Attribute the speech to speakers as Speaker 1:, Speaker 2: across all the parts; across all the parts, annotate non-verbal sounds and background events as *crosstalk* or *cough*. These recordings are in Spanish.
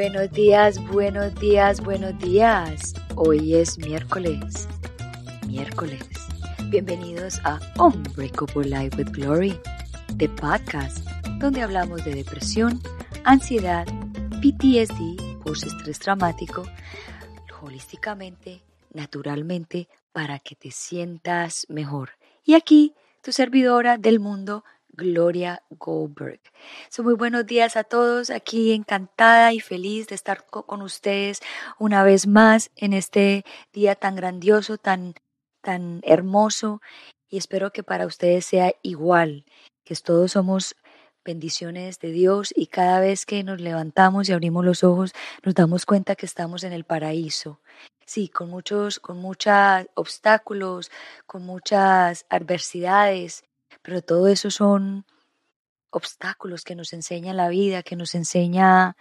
Speaker 1: Buenos días, buenos días, buenos días. Hoy es miércoles. Miércoles. Bienvenidos a Unbreakable Life with Glory, the podcast donde hablamos de depresión, ansiedad, PTSD, post-estrés traumático, holísticamente, naturalmente, para que te sientas mejor. Y aquí, tu servidora del mundo, Gloria Goldberg. So, muy buenos días a todos, aquí encantada y feliz de estar con ustedes una vez más en este día tan grandioso, tan, tan hermoso y espero que para ustedes sea igual, que todos somos bendiciones de Dios y cada vez que nos levantamos y abrimos los ojos nos damos cuenta que estamos en el paraíso. Sí, con muchos, con muchos obstáculos, con muchas adversidades, pero todo eso son obstáculos que nos enseña la vida, que nos enseña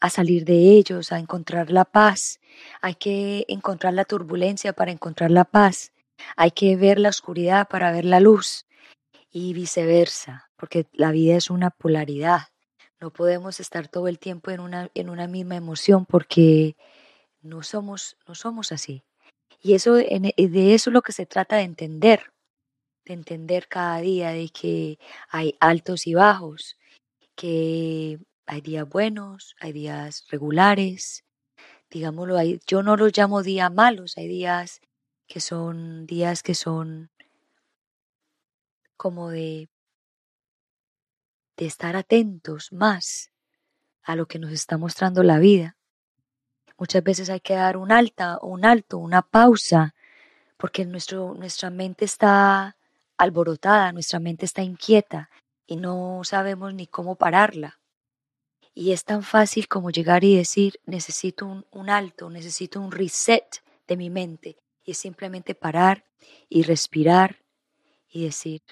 Speaker 1: a salir de ellos, a encontrar la paz. Hay que encontrar la turbulencia para encontrar la paz. Hay que ver la oscuridad para ver la luz y viceversa, porque la vida es una polaridad. No podemos estar todo el tiempo en una, en una misma emoción porque no somos, no somos así. Y eso, de eso es lo que se trata de entender de entender cada día de que hay altos y bajos, que hay días buenos, hay días regulares, digámoslo, hay, yo no los llamo días malos, hay días que son días que son como de, de estar atentos más a lo que nos está mostrando la vida. Muchas veces hay que dar un alta, un alto, una pausa, porque nuestro, nuestra mente está alborotada, nuestra mente está inquieta y no sabemos ni cómo pararla. Y es tan fácil como llegar y decir, necesito un, alto, necesito un reset de mi mente. Y es simplemente parar y respirar y decir,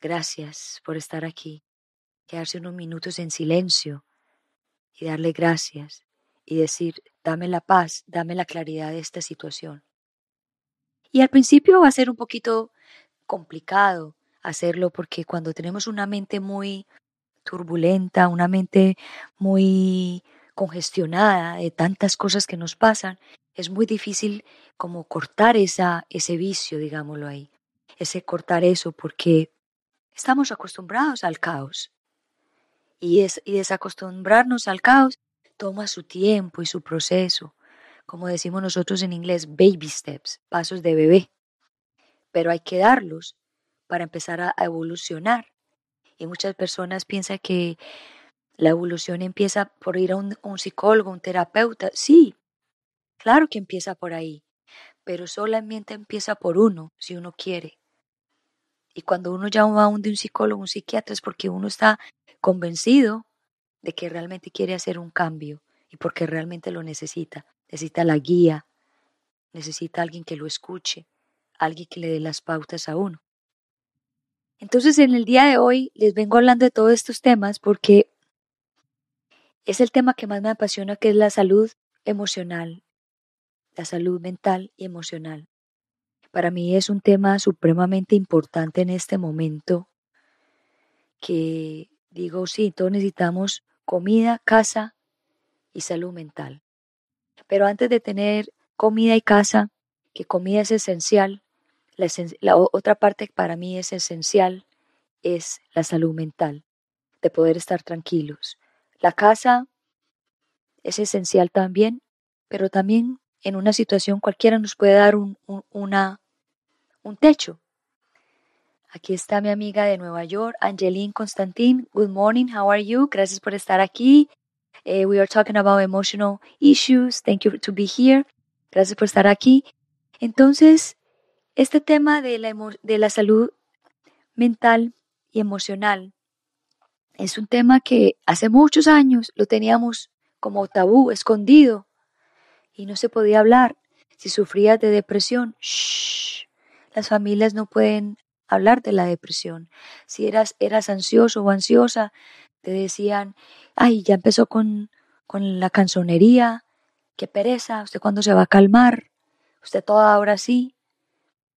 Speaker 1: gracias por estar aquí. Quedarse unos minutos en silencio y darle gracias y decir, dame la paz, dame la claridad de esta situación. Y al principio va a ser un poquito complicado hacerlo porque cuando tenemos una mente muy turbulenta, una mente muy congestionada de tantas cosas que nos pasan, es muy difícil como cortar esa, ese vicio, digámoslo ahí, ese cortar eso porque estamos acostumbrados al caos. Y, es, y desacostumbrarnos al caos toma su tiempo y su proceso como decimos nosotros en inglés, baby steps, pasos de bebé. Pero hay que darlos para empezar a evolucionar. Y muchas personas piensan que la evolución empieza por ir a un, psicólogo, un terapeuta. Sí, claro que empieza por ahí, pero solamente empieza por uno, si uno quiere. Y cuando uno llama a un de un psicólogo, un psiquiatra, es porque uno está convencido de que realmente quiere hacer un cambio y porque realmente lo necesita necesita la guía, necesita alguien que lo escuche, alguien que le dé las pautas a uno. Entonces en el día de hoy les vengo hablando de todos estos temas porque es el tema que más me apasiona, que es la salud emocional, la salud mental y emocional. Para mí es un tema supremamente importante en este momento que digo, sí, todos necesitamos comida, casa y salud mental. Pero antes de tener comida y casa, que comida es esencial, la, otra parte para mí es esencial es la salud mental, de poder estar tranquilos. La casa es esencial también, pero también en una situación cualquiera nos puede dar un, una, un techo. Aquí está mi amiga de Nueva York, Angeline Constantin. Good morning, how are you? Gracias por estar aquí. Eh, we are talking about emotional issues. Thank you to be here. Gracias por estar aquí. Entonces, este tema de la, de la salud mental y emocional es un tema que hace muchos años lo teníamos como tabú, escondido, y no se podía hablar. Si sufrías de depresión, las familias no pueden hablar de la depresión. Si eras, eras ansioso o ansiosa, te decían, ay, ya empezó con, con la canzonería, qué pereza, usted cuándo se va a calmar, usted toda ahora sí.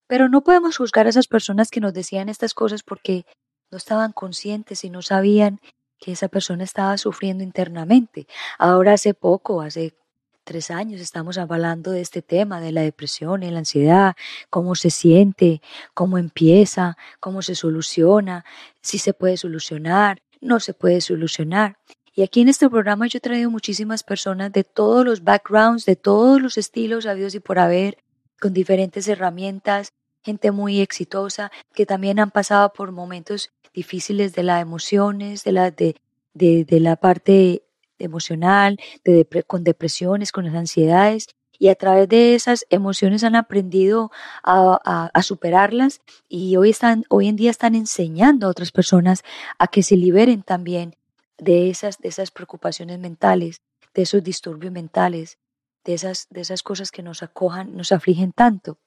Speaker 1: Pero no podemos juzgar a esas personas que nos decían estas cosas porque no estaban conscientes y no sabían que esa persona estaba sufriendo internamente. Ahora hace poco, hace tres años, estamos hablando de este tema, de la depresión y la ansiedad, cómo se siente, cómo empieza, cómo se soluciona, si se puede solucionar, no se puede solucionar. Y aquí en este programa yo he traído muchísimas personas de todos los backgrounds, de todos los estilos habidos y por haber, con diferentes herramientas, gente muy exitosa que también han pasado por momentos difíciles de las emociones, de la, de, de, la parte emocional, de con depresiones, con las ansiedades, y a través de esas emociones han aprendido a, a, superarlas y hoy, están, hoy en día están enseñando a otras personas a que se liberen también de esas, de esas preocupaciones mentales, de esos disturbios mentales, de esas, de esas cosas que nos acojan, nos afligen tanto.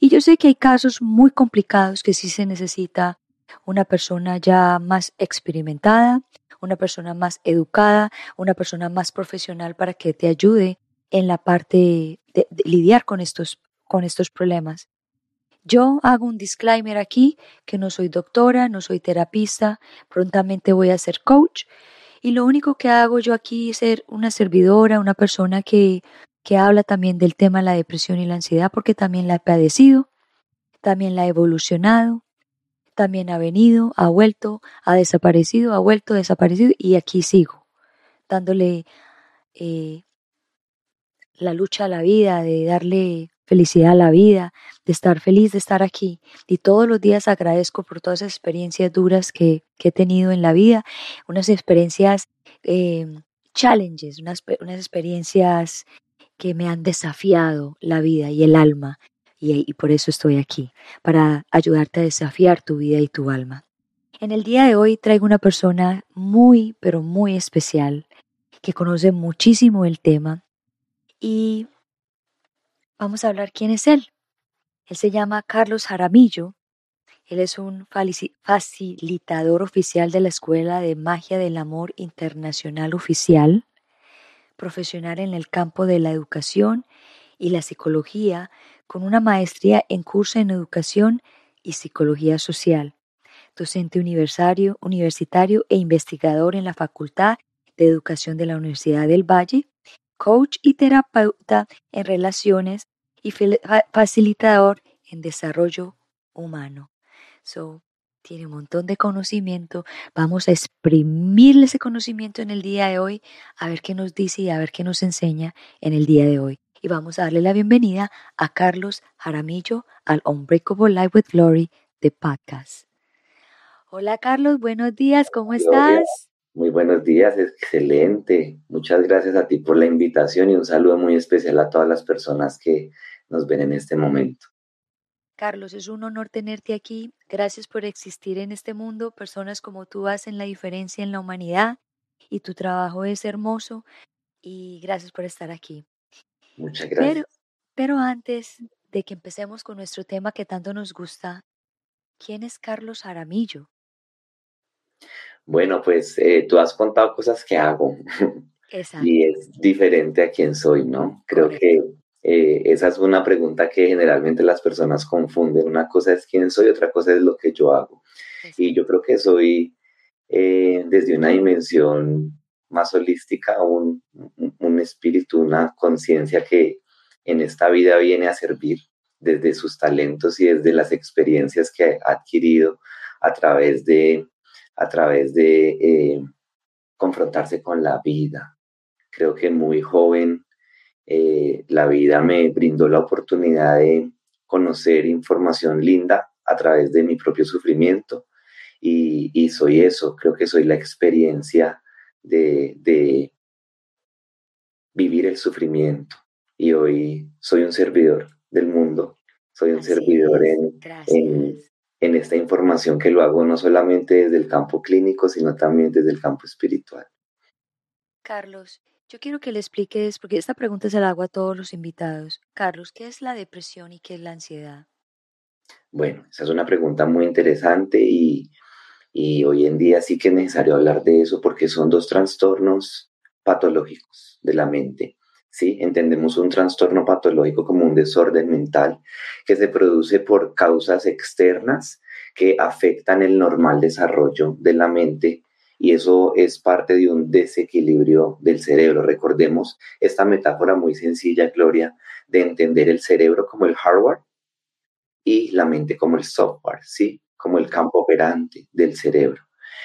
Speaker 1: Y yo sé que hay casos muy complicados que sí se necesita una persona ya más experimentada, una persona más educada, una persona más profesional para que te ayude en la parte de, lidiar con estos, con estos problemas. Yo hago un disclaimer aquí que no soy doctora, no soy terapista, prontamente voy a ser coach y lo único que hago yo aquí es ser una servidora, una persona que, que habla también del tema de la depresión y la ansiedad porque también la he padecido, también la he evolucionado, también ha venido, ha vuelto, ha desaparecido, ha vuelto, desaparecido y aquí sigo, dándole eh, la lucha a la vida, de darle felicidad a la vida, de estar feliz de estar aquí. Y todos los días agradezco por todas esas experiencias duras que, he tenido en la vida, unas experiencias eh, challenges, unas, unas experiencias que me han desafiado la vida y el alma y, por eso estoy aquí, para ayudarte a desafiar tu vida y tu alma. En el día de hoy traigo una persona muy, pero muy especial, que conoce muchísimo el tema y vamos a hablar quién es él. Él se llama Carlos Jaramillo. Él es un facilitador oficial de la Escuela de Magia del Amor Internacional Oficial, profesional en el campo de la educación y la psicología con una maestría en curso en educación y psicología social, docente universitario, universitario e investigador en la Facultad de Educación de la Universidad del Valle, coach y terapeuta en relaciones y facilitador en desarrollo humano. So, tiene un montón de conocimiento. Vamos a exprimirle ese conocimiento en el día de hoy, a ver qué nos dice y a ver qué nos enseña en el día de hoy y vamos a darle la bienvenida a Carlos Jaramillo al Unbreakable Life with Glory de podcast. Hola Carlos, buenos días, ¿cómo estás?
Speaker 2: Muy buenos días, excelente. Muchas gracias a ti por la invitación y un saludo muy especial a todas las personas que nos ven en este momento.
Speaker 1: Carlos, es un honor tenerte aquí. Gracias por existir en este mundo. Personas como tú hacen la diferencia en la humanidad y tu trabajo es hermoso y gracias por estar aquí.
Speaker 2: Muchas gracias.
Speaker 1: Pero, pero antes de que empecemos con nuestro tema que tanto nos gusta, ¿quién es Carlos Aramillo?
Speaker 2: Bueno, pues eh, tú has contado cosas que hago Exacto. *laughs* y es diferente a quién soy, ¿no? Creo que eh, esa es una pregunta que generalmente las personas confunden. Una cosa es quién soy, otra cosa es lo que yo hago. Y yo creo que soy eh, desde una dimensión más holística, un, un espíritu, una conciencia que en esta vida viene a servir desde sus talentos y desde las experiencias que ha adquirido a través de, a través de eh, confrontarse con la vida. Creo que muy joven eh, la vida me brindó la oportunidad de conocer información linda a través de mi propio sufrimiento y, y soy eso, creo que soy la experiencia de, vivir el sufrimiento. Y hoy soy un servidor del mundo, soy un servidor en, en, esta información que lo hago no solamente desde el campo clínico, sino también desde el campo espiritual.
Speaker 1: Carlos, yo quiero que le expliques, porque esta pregunta se la hago a todos los invitados. Carlos, ¿qué es la depresión y qué es la ansiedad?
Speaker 2: Bueno, esa es una pregunta muy interesante y, y hoy en día sí que es necesario hablar de eso porque son dos trastornos patológicos de la mente. ¿Sí? Entendemos un trastorno patológico como un desorden mental que se produce por causas externas que afectan el normal desarrollo de la mente y eso es parte de un desequilibrio del cerebro. Recordemos esta metáfora muy sencilla, Gloria, de entender el cerebro como el hardware y la mente como el software, ¿sí? Como el campo operante del cerebro.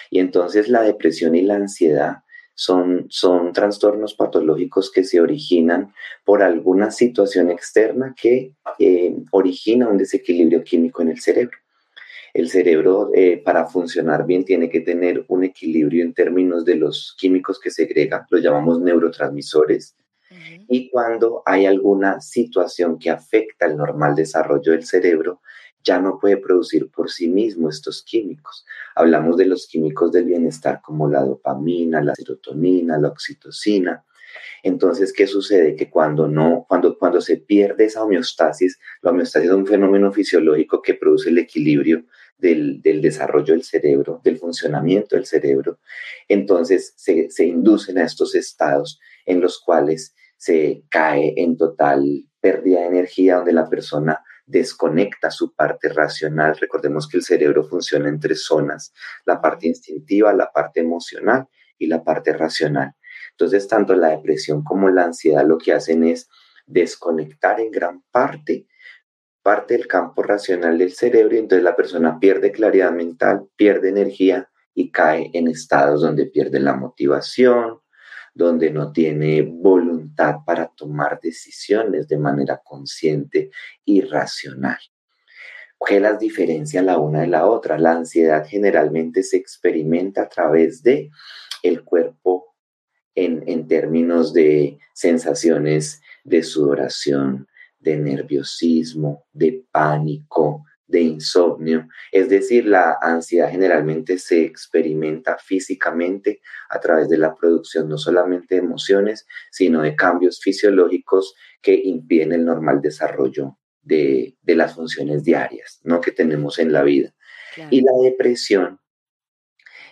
Speaker 2: Y entonces la depresión y la ansiedad son, son trastornos patológicos que se originan por alguna situación externa que eh, origina un desequilibrio químico en el cerebro. El cerebro, eh, para funcionar bien, tiene que tener un equilibrio en términos de los químicos que segrega, los llamamos neurotransmisores. Y cuando hay alguna situación que afecta el normal desarrollo del cerebro, ya no puede producir por sí mismo estos químicos. Hablamos de los químicos del bienestar como la dopamina, la serotonina, la oxitocina. Entonces, ¿qué sucede? Que cuando no, cuando, cuando se pierde esa homeostasis, la homeostasis es un fenómeno fisiológico que produce el equilibrio del, desarrollo del cerebro, del funcionamiento del cerebro, entonces se, se inducen a estos estados en los cuales se cae en total pérdida de energía, donde la persona desconecta su parte racional. Recordemos que el cerebro funciona en tres zonas, la parte instintiva, la parte emocional y la parte racional. Entonces, tanto la depresión como la ansiedad lo que hacen es desconectar en gran parte parte del campo racional del cerebro y entonces la persona pierde claridad mental, pierde energía y cae en estados donde pierde la motivación, donde no tiene voluntad para tomar decisiones de manera consciente y racional. ¿Qué las diferencia la una de la otra? La ansiedad generalmente se experimenta a través de el cuerpo en, en términos de sensaciones de sudoración, de nerviosismo, de pánico, de insomnio. Es decir, la ansiedad generalmente se experimenta físicamente a través de la producción no solamente de emociones, sino de cambios fisiológicos que impiden el normal desarrollo de, las funciones diarias ¿no? que tenemos en la vida. Y la depresión,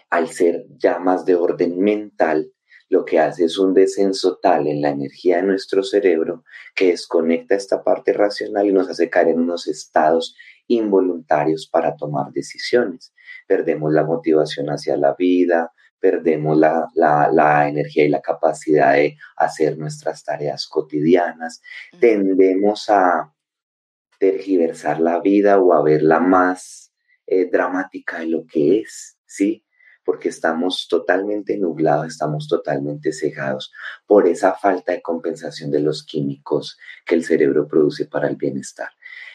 Speaker 2: al ser ya más de orden mental, lo que hace es un descenso tal en la energía de nuestro cerebro que desconecta esta parte racional y nos hace caer en unos estados involuntarios para tomar decisiones. Perdemos la motivación hacia la vida, perdemos la, energía y la capacidad de hacer nuestras tareas cotidianas, tendemos a tergiversar la vida o a verla más eh, dramática de lo que es, ¿sí? Porque estamos totalmente nublados, estamos totalmente cegados por esa falta de compensación de los químicos que el cerebro produce para el bienestar.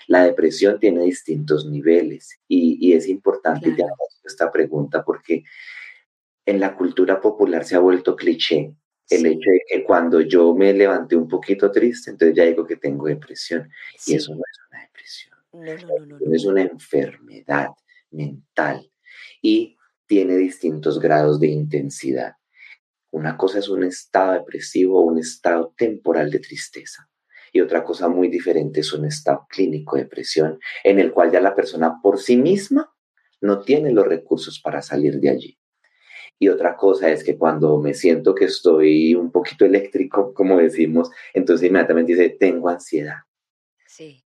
Speaker 2: La depresión tiene distintos niveles y, es importante ya esta pregunta porque en la cultura popular se ha vuelto cliché el hecho de que cuando yo me levanté un poquito triste, entonces ya digo que tengo depresión. Y eso no es una depresión. No, no, no, es una enfermedad mental y tiene distintos grados de intensidad. Una cosa es un estado depresivo o un estado temporal de tristeza y otra cosa muy diferente es un estado clínico de depresión en el cual ya la persona por sí misma no tiene los recursos para salir de allí. Y otra cosa es que cuando me siento que estoy un poquito eléctrico, como decimos, entonces inmediatamente dice, tengo ansiedad. Sí.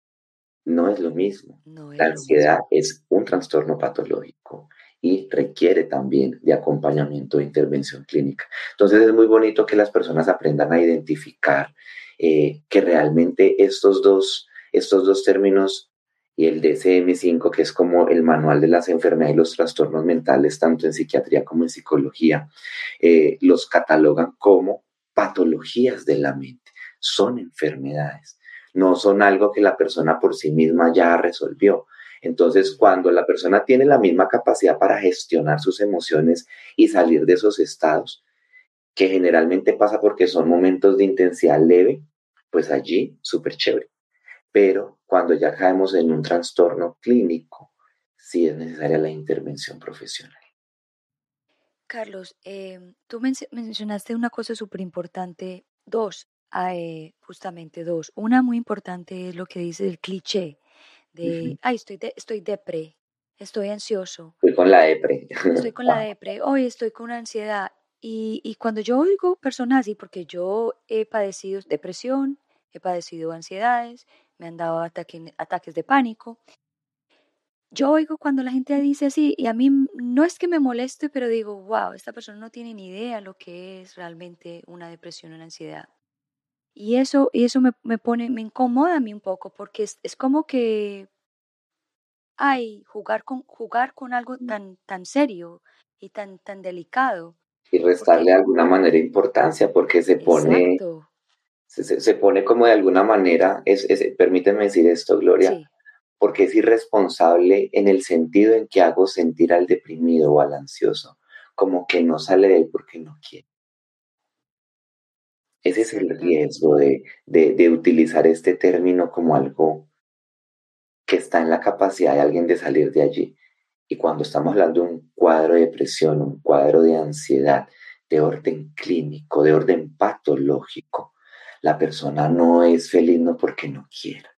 Speaker 2: No es lo mismo. la ansiedad es un trastorno patológico y requiere también de acompañamiento e intervención clínica. Entonces es muy bonito que las personas aprendan a identificar eh, que realmente estos dos, estos dos términos y el DCM5, que es como el manual de las enfermedades y los trastornos mentales, tanto en psiquiatría como en psicología, eh, los catalogan como patologías de la mente. Son enfermedades, no son algo que la persona por sí misma ya resolvió. Entonces, cuando la persona tiene la misma capacidad para gestionar sus emociones y salir de esos estados, que generalmente pasa porque son momentos de intensidad leve, pues allí súper chévere. Pero cuando ya caemos en un trastorno clínico, sí es necesaria la intervención profesional.
Speaker 1: Carlos, em, tú mencionaste una cosa súper importante, dos, eh, justamente dos. Una muy importante es lo que dice el cliché de, ay, estoy, de, estoy depre, estoy ansioso.
Speaker 2: Estoy con la depre.
Speaker 1: Estoy con la *laughs* depre, hoy estoy con ansiedad. Y, cuando yo oigo personas así, porque yo he padecido depresión, he padecido ansiedades, me han dado ataques de pánico, yo oigo cuando la gente dice así y a mí no es que me moleste, pero digo, wow, esta persona no tiene ni idea lo que es realmente una depresión o una ansiedad. Y eso, y eso me, me, pone, me incomoda a mí un poco porque es, es como que, ay, jugar con, jugar con algo tan, tan serio y tan, tan delicado.
Speaker 2: Y restarle de alguna manera importancia porque se pone, se, se, pone como de alguna manera, es, es, permíteme decir esto, Gloria, porque es irresponsable en el sentido en que hago sentir al deprimido o al ansioso, como que no sale de ahí porque no quiere. Ese es el riesgo de, de, utilizar este término como algo que está en la capacidad de alguien de salir de allí. Y cuando estamos hablando de un cuadro de depresión, un cuadro de ansiedad, de orden clínico, de orden patológico, la persona no es feliz no porque no quiera.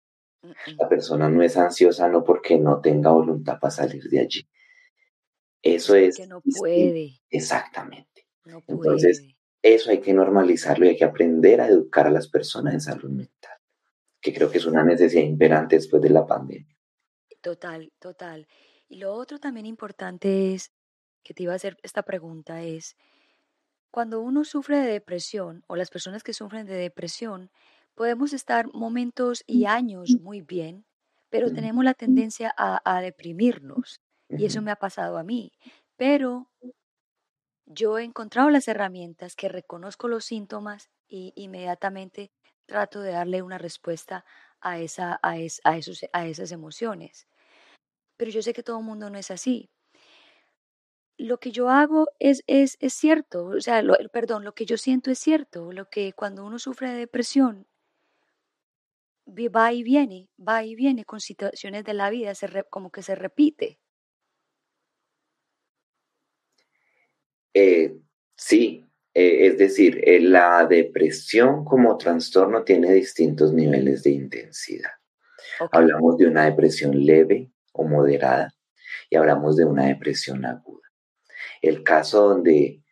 Speaker 2: La persona no es ansiosa no porque no tenga voluntad para salir de allí. Eso es.
Speaker 1: Que no puede.
Speaker 2: Exactamente. Entonces, eso hay que normalizarlo y hay que aprender a educar a las personas en salud mental, que creo que es una necesidad imperante después de la pandemia.
Speaker 1: Total, total. Y lo otro también importante es, que te iba a hacer esta pregunta, es, cuando uno sufre de depresión o las personas que sufren de depresión, podemos estar momentos y años muy bien, pero tenemos la tendencia a, a deprimirnos. Y eso me ha pasado a mí. Pero yo he encontrado las herramientas que reconozco los síntomas y inmediatamente trato de darle una respuesta a, esa, a, a, esos, a esas emociones. Pero yo sé que todo el mundo no es así. Lo que yo hago es, es, es cierto, o sea, perdón, lo que yo siento es cierto, lo que cuando uno sufre de depresión va y viene, va y viene con situaciones de la vida, se como que se repite.
Speaker 2: Eh, sí, eh, es decir, eh, la depresión como trastorno tiene distintos niveles de intensidad. Hablamos de una depresión leve o moderada y hablamos de una depresión aguda. El caso donde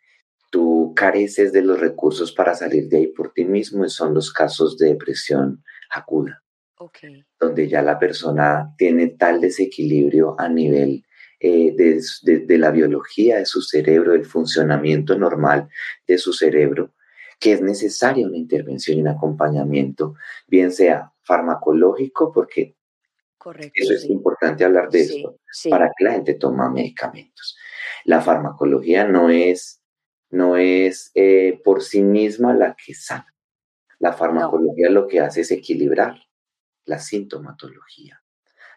Speaker 2: tú careces de los recursos para salir de ahí por ti mismo son los casos de depresión aguda, donde ya la persona tiene tal desequilibrio a nivel eh, de, la biología de su cerebro, del funcionamiento normal de su cerebro, que es necesaria una intervención y un acompañamiento, bien sea farmacológico, porque eso es importante hablar de esto, para que la gente toma medicamentos. La farmacología no es, no es eh, por sí misma la que sana. La farmacología lo que hace es equilibrar la sintomatología.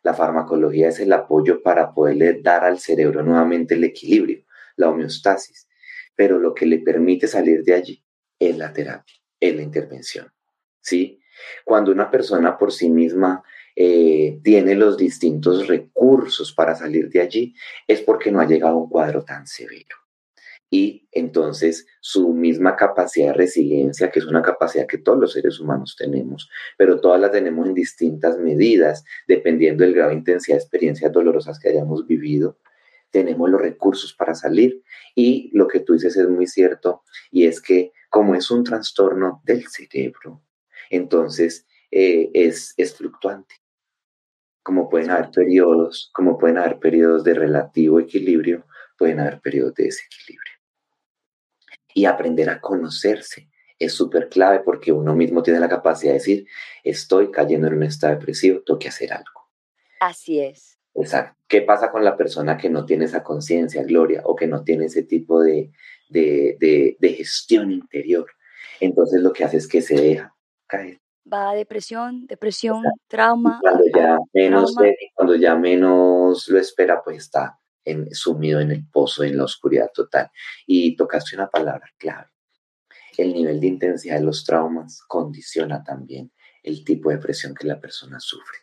Speaker 2: La farmacología es el apoyo para poderle dar al cerebro nuevamente el equilibrio, la homeostasis, pero lo que le permite salir de allí es la terapia, es la intervención. ¿sí? Cuando una persona por sí misma eh, tiene los distintos recursos para salir de allí, es porque no ha llegado a un cuadro tan severo y entonces su misma capacidad de resiliencia, que es una capacidad que todos los seres humanos tenemos, pero todas las tenemos en distintas medidas, dependiendo del grado de intensidad de experiencias dolorosas que hayamos vivido, tenemos los recursos para salir. Y lo que tú dices es muy cierto, y es que como es un trastorno del cerebro, entonces eh, es, es fluctuante. Como pueden haber periodos, como pueden haber periodos de relativo equilibrio, pueden haber periodos de desequilibrio y aprender a conocerse es súper clave porque uno mismo tiene la capacidad de decir, estoy cayendo en un estado depresivo, tengo que hacer algo.
Speaker 1: Así es.
Speaker 2: Exacto. ¿Qué pasa con la persona que no tiene esa conciencia, Gloria, o que no tiene ese tipo de, de, de, gestión interior? Entonces lo que hace es que se deja caer.
Speaker 1: Va a depresión, depresión, trauma.
Speaker 2: cuando ya, menos, cuando ya menos lo espera, pues está sumido en el pozo, en la oscuridad total. Y tocaste una palabra clave. El nivel de intensidad de los traumas condiciona también el tipo de presión que la persona sufre.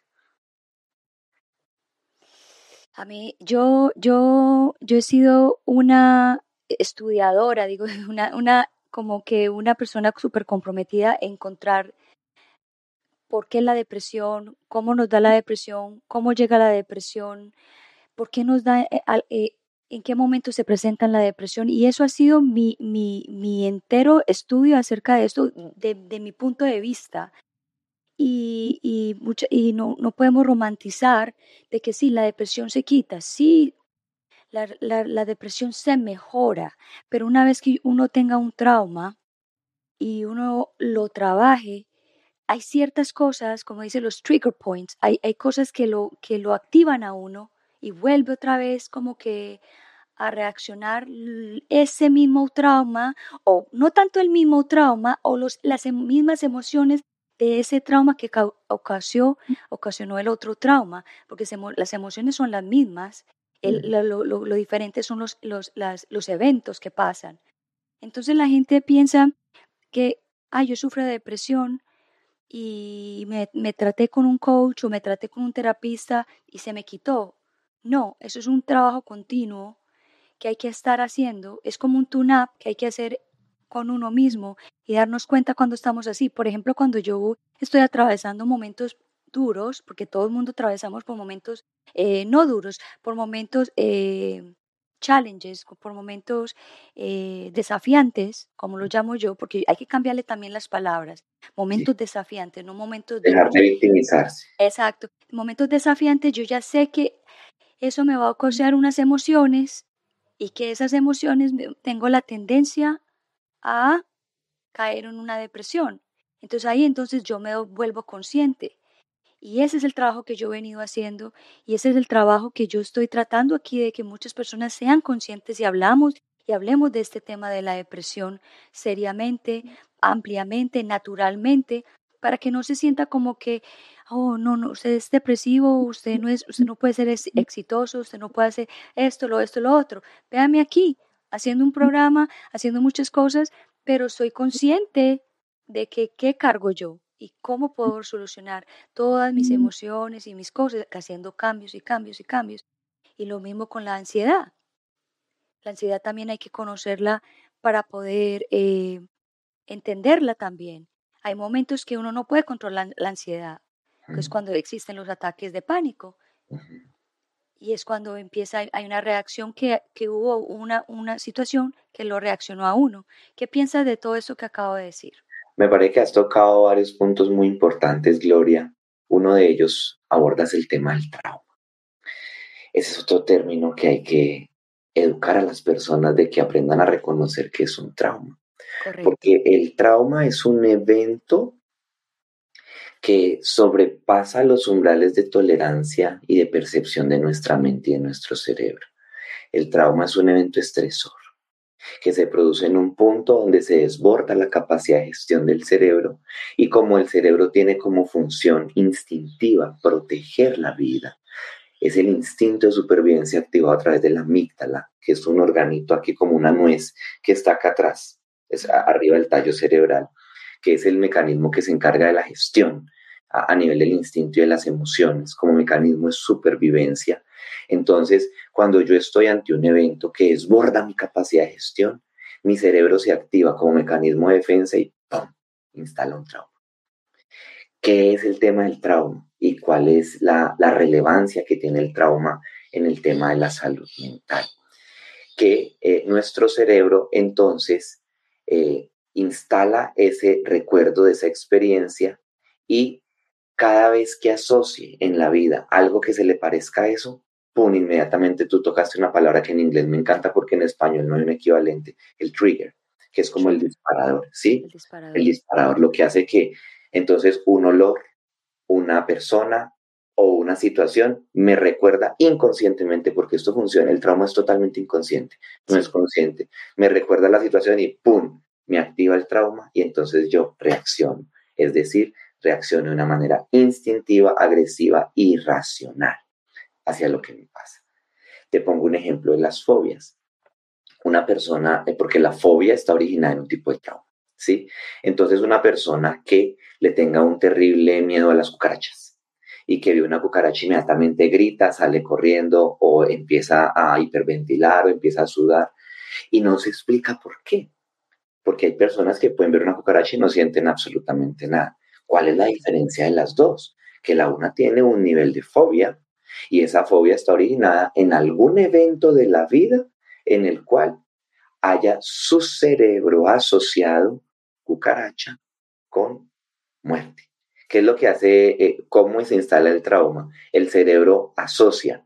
Speaker 1: A mí, yo, yo, yo he sido una estudiadora, digo, *laughs* una, una como que una persona súper comprometida en encontrar por qué la depresión, cómo nos da la depresión, cómo llega la depresión, por qué nos da, eh, eh, en qué momento se presenta la depresión. Y eso ha sido mi, mi, mi entero estudio acerca de esto, de, mi punto de vista. y, y, y no, no, podemos romantizar de que sí, la depresión se quita, sí, la, la, depresión se mejora, pero una vez que uno tenga un trauma y uno lo trabaje, hay ciertas cosas, como dicen los trigger points, hay, hay cosas que lo, que lo activan a uno y vuelve otra vez como que a reaccionar ese mismo trauma o no tanto el mismo trauma o los, las em, mismas emociones de ese trauma que ocasionó, ocasionó el otro trauma, porque las emociones son las mismas, lo, lo, diferente son los, los, las, los eventos que pasan. Entonces la gente piensa que, ah, yo sufro de depresión y me, traté con un coach o me traté con un terapista y se me quitó. No, eso es un trabajo continuo que hay que estar haciendo. Es como un tune-up que hay que hacer con uno mismo y darnos cuenta cuando estamos así. Por ejemplo, cuando yo estoy atravesando momentos duros, porque todo el mundo atravesamos por momentos eh, no duros, por momentos eh, challenges, por momentos eh, desafiantes, como lo llamo yo, porque hay que cambiarle también las palabras. Momentos desafiantes, no momentos
Speaker 2: Dejar de victimizarse.
Speaker 1: Exacto. Momentos desafiantes, yo ya sé que eso me va a ocasionar unas emociones y que esas emociones tengo la tendencia a caer en una depresión. Entonces ahí entonces yo me vuelvo consciente. Y ese es el trabajo que yo he venido haciendo y ese es el trabajo que yo estoy tratando aquí de que muchas personas sean conscientes y hablamos y hablemos de este tema de la depresión seriamente, ampliamente, naturalmente, para que no se sienta como que, oh, no, no, usted es depresivo, usted no es, usted no puede ser exitoso, usted no puede hacer esto, lo esto, lo otro. Véame aquí, haciendo un programa, haciendo muchas cosas, pero soy consciente de que qué cargo yo y cómo puedo solucionar todas mis emociones y mis cosas, haciendo cambios y cambios y cambios. Y lo mismo con la ansiedad. La ansiedad también hay que conocerla para poder eh, entenderla también. Hay momentos que uno no puede controlar la ansiedad, que es cuando existen los ataques de pánico. Y es cuando empieza, hay una reacción que, que hubo una, una situación que lo reaccionó a uno. ¿Qué piensas de todo eso que acabo de decir?
Speaker 2: Me parece que has tocado varios puntos muy importantes, Gloria. Uno de ellos abordas el tema del trauma. Ese es otro término que hay que educar a las personas de que aprendan a reconocer que es un trauma. Porque el trauma es un evento que sobrepasa los umbrales de tolerancia y de percepción de nuestra mente y de nuestro cerebro. El trauma es un evento estresor que se produce en un punto donde se desborda la capacidad de gestión del cerebro y como el cerebro tiene como función instintiva proteger la vida, es el instinto de supervivencia activado a través de la amígdala, que es un organito aquí como una nuez que está acá atrás arriba del tallo cerebral, que es el mecanismo que se encarga de la gestión a, nivel del instinto y de las emociones, como mecanismo de supervivencia. Entonces, cuando yo estoy ante un evento que desborda mi capacidad de gestión, mi cerebro se activa como mecanismo de defensa y ¡pum! instala un trauma. ¿Qué es el tema del trauma y cuál es la, relevancia que tiene el trauma en el tema de la salud mental? Que eh, nuestro cerebro entonces eh, instala ese recuerdo de esa experiencia y cada vez que asocie en la vida algo que se le parezca a eso, pum, inmediatamente tú tocaste una palabra que en inglés me encanta porque en español no hay un equivalente, el trigger, que es como el disparador, ¿sí? El disparador. El disparador, lo que hace que entonces un olor, una persona o una situación me recuerda inconscientemente, porque esto funciona, el trauma es totalmente inconsciente, no es consciente, me recuerda la situación y ¡pum! me activa el trauma y entonces yo reacciono, es decir, reacciono de una manera instintiva, agresiva, irracional hacia lo que me pasa. Te pongo un ejemplo de las fobias. Una persona, eh, porque la fobia está originada en un tipo de trauma, ¿sí? Entonces una persona que le tenga un terrible miedo a las cucarachas y que ve una cucaracha inmediatamente grita, sale corriendo o empieza a hiperventilar o empieza a sudar y no se explica por qué porque hay personas que pueden ver una cucaracha y no sienten absolutamente nada. ¿Cuál es la diferencia de las dos? Que la una tiene un nivel de fobia y esa fobia está originada en algún evento de la vida en el cual haya su cerebro asociado cucaracha con muerte, ¿Qué es lo que hace, eh, cómo se instala el trauma? El cerebro asocia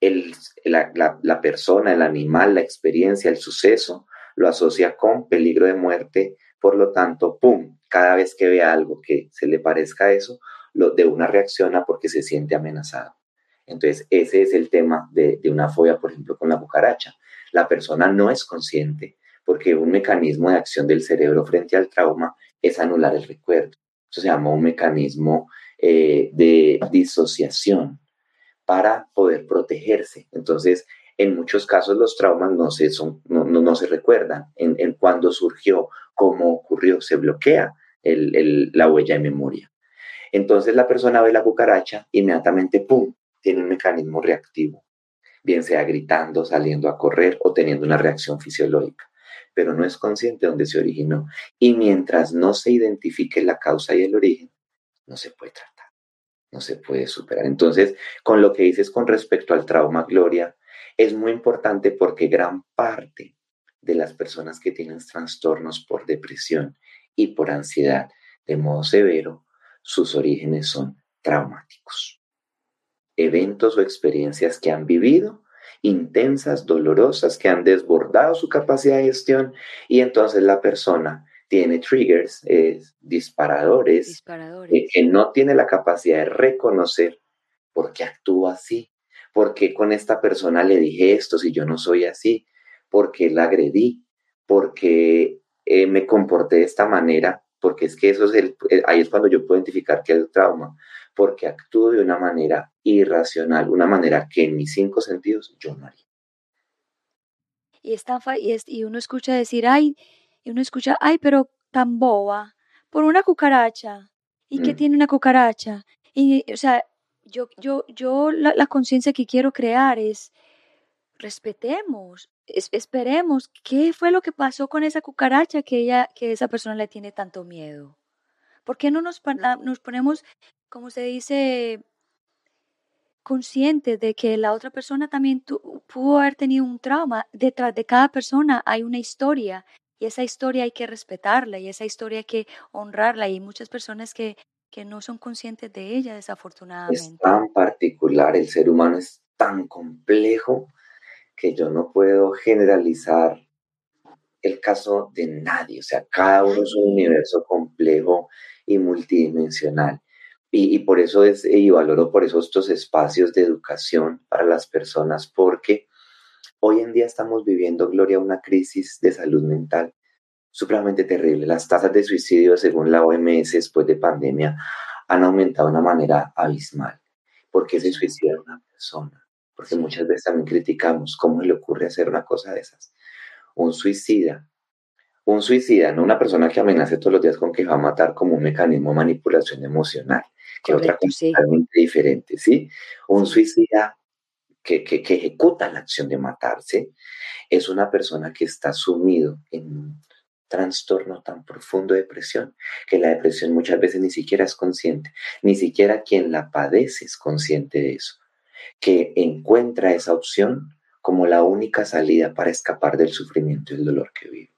Speaker 2: el, la, la, persona, el animal, la experiencia, el suceso, lo asocia con peligro de muerte, por lo tanto, ¡pum! Cada vez que ve algo que se le parezca a eso, lo, de una reacciona porque se siente amenazado. Entonces, ese es el tema de, una fobia, por ejemplo, con la cucaracha. La persona no es consciente porque un mecanismo de acción del cerebro frente al trauma es anular el recuerdo. Eso se llama un mecanismo eh, de disociación para poder protegerse. Entonces, en muchos casos los traumas no se, no, no, se recuerdan en, en cuándo surgió, cómo ocurrió, se bloquea la huella de memoria. Entonces la persona ve la cucaracha, inmediatamente, ¡pum!, tiene un mecanismo reactivo, bien sea gritando, saliendo a correr o teniendo una reacción fisiológica, pero no es consciente de dónde se originó. Y mientras no se identifique la causa y el origen, no se puede tratar, no se puede superar. Entonces, con lo que dices con respecto al trauma, Gloria, es muy importante porque gran parte de las personas que tienen trastornos por depresión y por ansiedad de modo severo, sus orígenes son traumáticos. Eventos o experiencias que han vivido, intensas, dolorosas, que han desbordado su capacidad de gestión y entonces la persona tiene triggers, disparadores, eh, que no tiene la capacidad de reconocer por qué actúa así, por qué con esta persona le dije esto si yo no soy así, por qué la agredí, por qué eh, me comporté de esta manera, porque es que eso es el, eh, ahí es cuando yo puedo identificar que es trauma, porque actúo de una manera irracional, una manera que en mis cinco sentidos yo no haría.
Speaker 1: Y, está, y, es, y uno escucha decir, ay, y uno escucha, ay, pero tan boba, por una cucaracha. ¿Y qué mm. tiene una cucaracha? Y, o sea, yo, yo, yo la, la conciencia que quiero crear es, respetemos, esperemos qué fue lo que pasó con esa cucaracha que ella, que esa persona le tiene tanto miedo. ¿Por qué no nos, nos ponemos, como se dice, conscientes de que la otra persona también pudo haber tenido un trauma? Detrás de cada persona hay una historia y esa historia hay que respetarla y esa historia hay que honrarla y hay muchas personas que, que no son conscientes de ella, desafortunadamente.
Speaker 2: Es tan particular, el ser humano es tan complejo que yo no puedo generalizar el caso de nadie, o sea, cada uno es un universo complejo y multidimensional. Y, por eso es, y valoro por eso estos espacios de educación para las personas, porque hoy en día estamos viviendo, Gloria, una crisis de salud mental supremamente terrible. Las tasas de suicidio, según la OMS, después de pandemia, han aumentado de una manera abismal. ¿Por qué se suicida una persona? Porque muchas veces también criticamos cómo le ocurre hacer una cosa de esas. Un suicida, un suicida, no una persona que amenace todos los días con que va a matar como un mecanismo de manipulación emocional, que otra cosa totalmente diferente, ¿sí? Un suicida que, que, que, ejecuta la acción de matarse es una persona que está sumido en un trastorno tan profundo de depresión, que la depresión muchas veces ni siquiera es consciente, ni siquiera quien la padece es consciente de eso que encuentra esa opción como la única salida para escapar del sufrimiento y el dolor que vive.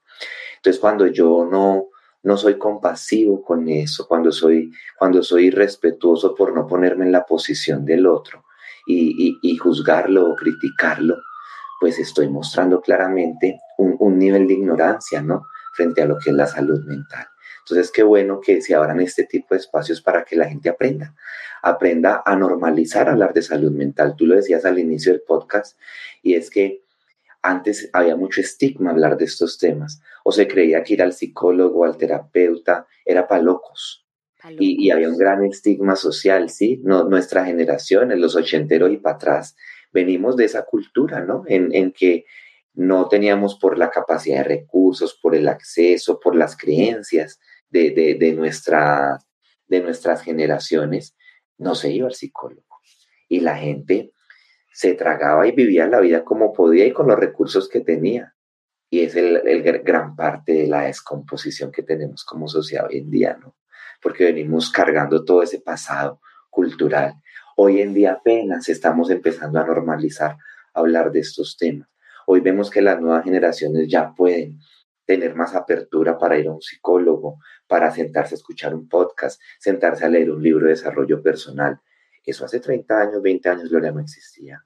Speaker 2: Entonces, cuando yo no, no soy compasivo con eso, cuando soy, cuando soy irrespetuoso por no ponerme en la posición del otro y, y, juzgarlo o criticarlo, pues estoy mostrando claramente un, un, nivel de ignorancia, ¿no? Frente a lo que es la salud mental. Entonces, qué bueno que se abran este tipo de espacios para que la gente aprenda, aprenda a normalizar hablar de salud mental. Tú lo decías al inicio del podcast y es que antes había mucho estigma hablar de estos temas o se creía que ir al psicólogo, al terapeuta, era para locos. Y, había un gran estigma social, ¿sí? No, nuestra generación, en los ochenteros y para atrás, venimos de esa cultura, ¿no? En, en que no teníamos por la capacidad de recursos, por el acceso, por las creencias de, de, de, nuestra, de nuestras generaciones, no se iba al psicólogo. Y la gente se tragaba y vivía la vida como podía y con los recursos que tenía. Y es el, el, gran parte de la descomposición que tenemos como sociedad hoy en día, ¿no? Porque venimos cargando todo ese pasado cultural. Hoy en día apenas estamos empezando a normalizar hablar de estos temas. Hoy vemos que las nuevas generaciones ya pueden tener más apertura para ir a un psicólogo, para sentarse a escuchar un podcast, sentarse a leer un libro de desarrollo personal. Eso hace 30 años, 20 años, Gloria, no existía.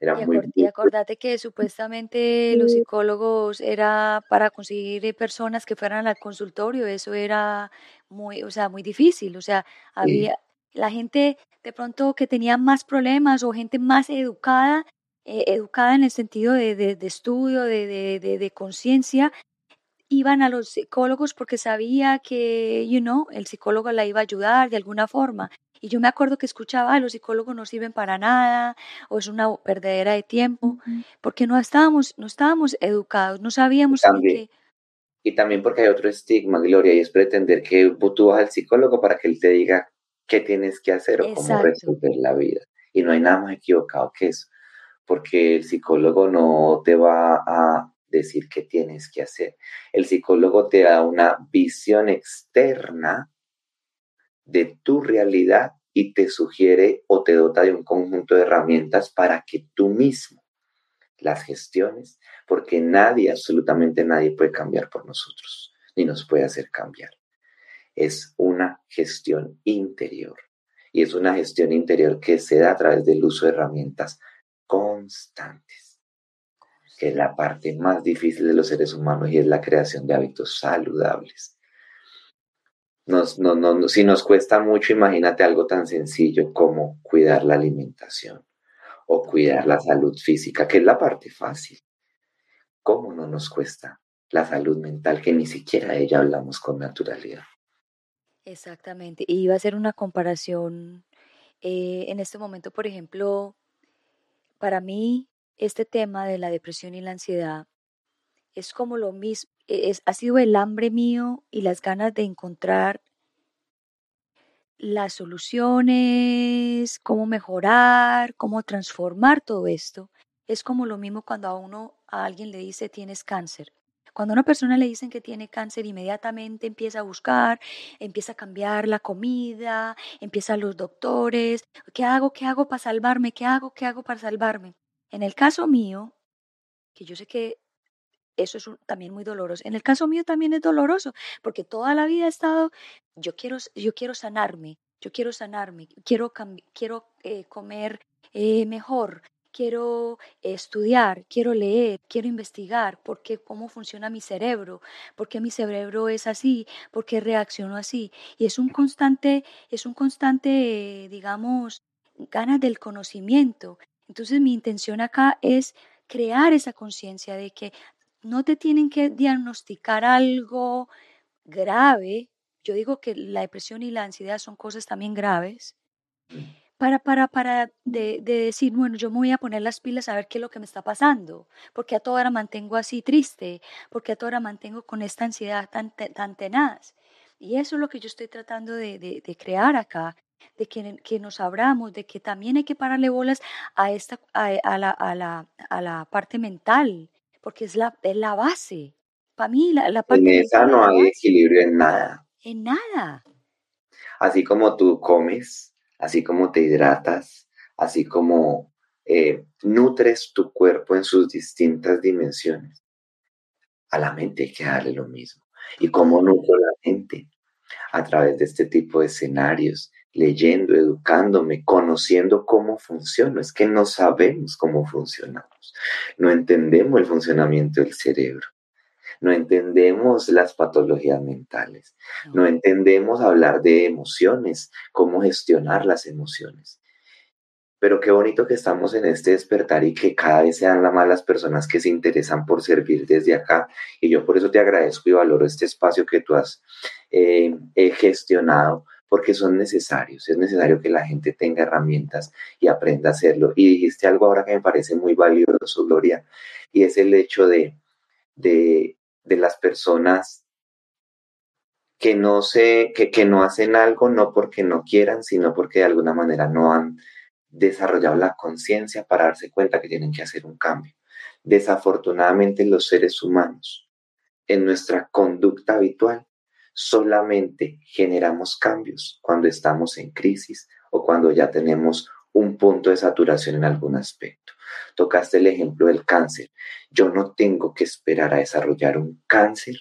Speaker 1: Era y, muy y acordate que supuestamente los psicólogos era para conseguir personas que fueran al consultorio, eso era muy, o sea, muy difícil, o sea, había la gente de pronto que tenía más problemas o gente más educada, eh, educada en el sentido de, de, estudio, de, de, de conciencia, iban a los psicólogos porque sabía que, you know, el psicólogo la iba a ayudar de alguna forma. Y yo me acuerdo que escuchaba, los psicólogos no sirven para nada, o es una perdedera de tiempo, porque no estábamos, no estábamos educados, no sabíamos
Speaker 2: también, Y también porque hay otro estigma, Gloria, y es pretender que tú vas al psicólogo para que él te diga qué tienes que hacer o cómo resolver la vida. Y no hay nada más equivocado que eso, porque el psicólogo no te va a decir qué tienes que hacer. El psicólogo te da una visión externa de tu realidad y te sugiere o te dota de un conjunto de herramientas para que tú mismo las gestiones, porque nadie, absolutamente nadie puede cambiar por nosotros, ni nos puede hacer cambiar. Es una gestión interior y es una gestión interior que se da a través del uso de herramientas constantes, que es la parte más difícil de los seres humanos y es la creación de hábitos saludables nos, no, no, si nos cuesta mucho, imagínate algo tan sencillo como cuidar la alimentación o cuidar la salud física, que es la parte fácil. ¿Cómo no nos cuesta la salud mental, que ni siquiera de ella hablamos con naturalidad?
Speaker 1: Exactamente. Y iba a hacer una comparación eh, en este momento, por ejemplo, para mí este tema de la depresión y la ansiedad es como lo mismo, e-, es, ha sido el hambre mío y las ganas de encontrar las soluciones, cómo mejorar, cómo transformar todo esto. Es como lo mismo cuando a uno, a alguien le dice tienes cáncer. Cuando a una persona le dicen que tiene cáncer, inmediatamente empieza a buscar, empieza a cambiar la comida, empiezan los doctores, ¿qué hago? ¿Qué hago para salvarme? ¿Qué hago? ¿Qué hago para salvarme? En el caso mío, que yo sé que eso es también muy doloroso. En el caso mío también es doloroso, porque toda la vida he estado, yo quiero, yo quiero sanarme, yo quiero sanarme, quiero, quiero eh, comer eh, mejor, quiero estudiar, quiero leer, quiero investigar, porque cómo funciona mi cerebro, por qué mi cerebro es así, por qué reacciono así. Y es un constante, es un constante, digamos, ganas del conocimiento. Entonces mi intención acá es crear esa conciencia de que no te tienen que diagnosticar algo grave. Yo digo que la depresión y la ansiedad son cosas también graves. Para, para, para de, decir, bueno, yo me voy a poner las pilas a ver qué es lo que me está pasando, porque a toda hora mantengo así triste, porque a toda hora mantengo con esta ansiedad tan, tan tenaz. Y eso es lo que yo estoy tratando de, de, crear acá, de que, que, nos abramos, de que también hay que pararle bolas a, esta, a, la, a, la, a la parte mental, porque es la, es la base. Para mí, la, la
Speaker 2: parte En esa no hay equilibrio en nada.
Speaker 1: En nada.
Speaker 2: Así como tú comes, así como te hidratas, así como eh, nutres tu cuerpo en sus distintas dimensiones, a la mente hay que darle lo mismo. ¿Y cómo nutro la mente? A través de este tipo de escenarios, leyendo, educándome, conociendo cómo funciona. Es que no sabemos cómo funcionamos, no entendemos el funcionamiento del cerebro, no entendemos las patologías mentales, no entendemos hablar de emociones, cómo gestionar las emociones. Pero qué bonito que estamos en este despertar y que cada vez sean las más las personas que se interesan por servir desde acá. Y yo por eso te agradezco y valoro este espacio que tú has eh, gestionado porque son necesarios. Es necesario que la gente tenga herramientas y aprenda a hacerlo. Y dijiste algo ahora que me parece muy valioso, Gloria, y es el hecho de, de, las personas que no, se, que, que no hacen algo no porque no quieran, sino porque de alguna manera no han desarrollado la conciencia para darse cuenta que tienen que hacer un cambio. Desafortunadamente los seres humanos, en nuestra conducta habitual, solamente generamos cambios cuando estamos en crisis o cuando ya tenemos un punto de saturación en algún aspecto. Tocaste el ejemplo del cáncer. Yo no tengo que esperar a desarrollar un cáncer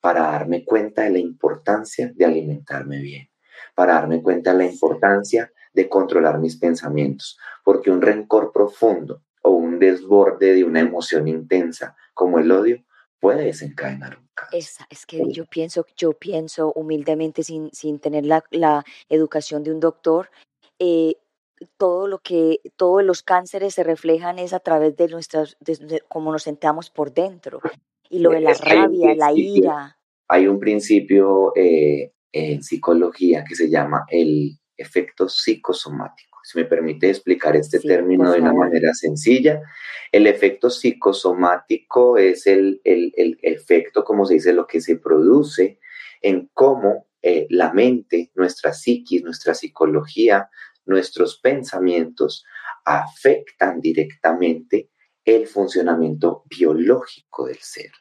Speaker 2: para darme cuenta de la importancia de alimentarme bien, para darme cuenta de la importancia de controlar mis pensamientos, porque un rencor profundo o un desborde de una emoción intensa como el odio puede desencadenar un cáncer.
Speaker 1: Esa, es que yo pienso, yo pienso humildemente sin, sin tener la, la, educación de un doctor, eh, todo lo que, todos los cánceres se reflejan es a través de nuestras, de, cómo nos sentamos por dentro. Y lo de la rabia, la ira.
Speaker 2: Hay un principio eh, en psicología que se llama el efecto psicosomático si me permite explicar este término de una manera sencilla, el efecto psicosomático es el, efecto, como se dice, lo que se produce en cómo eh, la mente, nuestra psiquis, nuestra psicología, nuestros pensamientos afectan directamente el funcionamiento biológico del ser.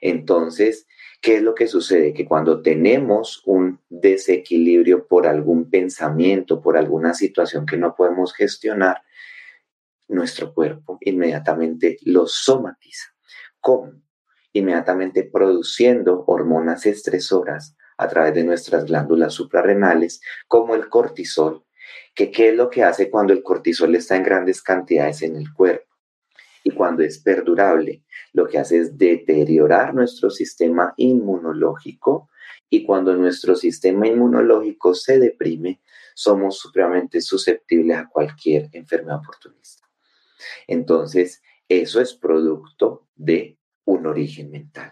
Speaker 2: Entonces, ¿Qué es lo que sucede? Que cuando tenemos un desequilibrio por algún pensamiento, por alguna situación que no podemos gestionar, nuestro cuerpo inmediatamente lo somatiza. ¿Cómo? Inmediatamente produciendo hormonas estresoras a través de nuestras glándulas suprarrenales, como el cortisol, que qué es lo que hace cuando el cortisol está en grandes cantidades en el cuerpo y cuando es perdurable, lo que hace es deteriorar nuestro sistema inmunológico y cuando nuestro sistema inmunológico se deprime, somos supremamente susceptibles a cualquier enfermedad oportunista. Entonces, eso es producto de un origen mental.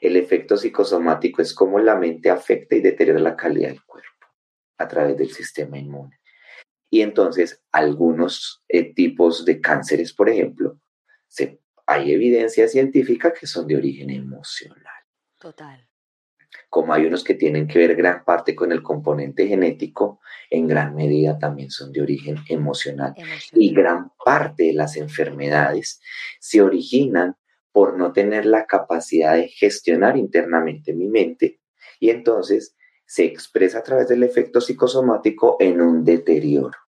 Speaker 2: El efecto psicosomático es cómo la mente afecta y deteriora la calidad del cuerpo a través del sistema inmune. Y entonces algunos eh, tipos de cánceres, por ejemplo, hay evidencia científica que son de origen emocional.
Speaker 1: Total.
Speaker 2: Como hay unos que tienen que ver gran parte con el componente genético, en gran medida también son de origen emocional. Y gran parte de las enfermedades se originan por no tener la capacidad de gestionar internamente mi mente y entonces se expresa a través del efecto psicosomático en un deterioro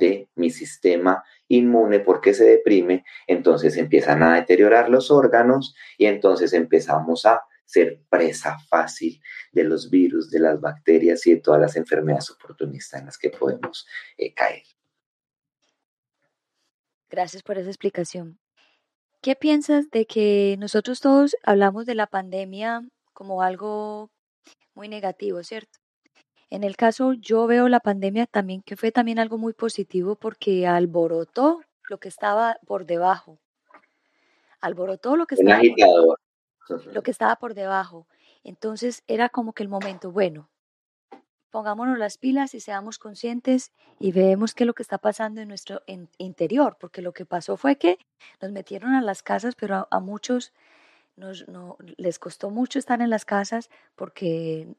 Speaker 2: de mi sistema inmune porque se deprime, entonces empiezan a deteriorar los órganos y entonces empezamos a ser presa fácil de los virus, de las bacterias y de todas las enfermedades oportunistas en las que podemos eh, caer.
Speaker 1: Gracias por esa explicación. ¿Qué piensas de que nosotros todos hablamos de la pandemia como algo muy negativo, ¿cierto? En el caso, yo veo la pandemia también, que fue también algo muy positivo porque alborotó lo que estaba por debajo. Alborotó lo que estaba, por, lo que estaba por debajo. Entonces era como que el momento, bueno, pongámonos las pilas y seamos conscientes y veamos qué es lo que está pasando en nuestro interior, porque lo que pasó fue que nos metieron a las casas, pero a, muchos nos, no, les costó mucho estar en las casas porque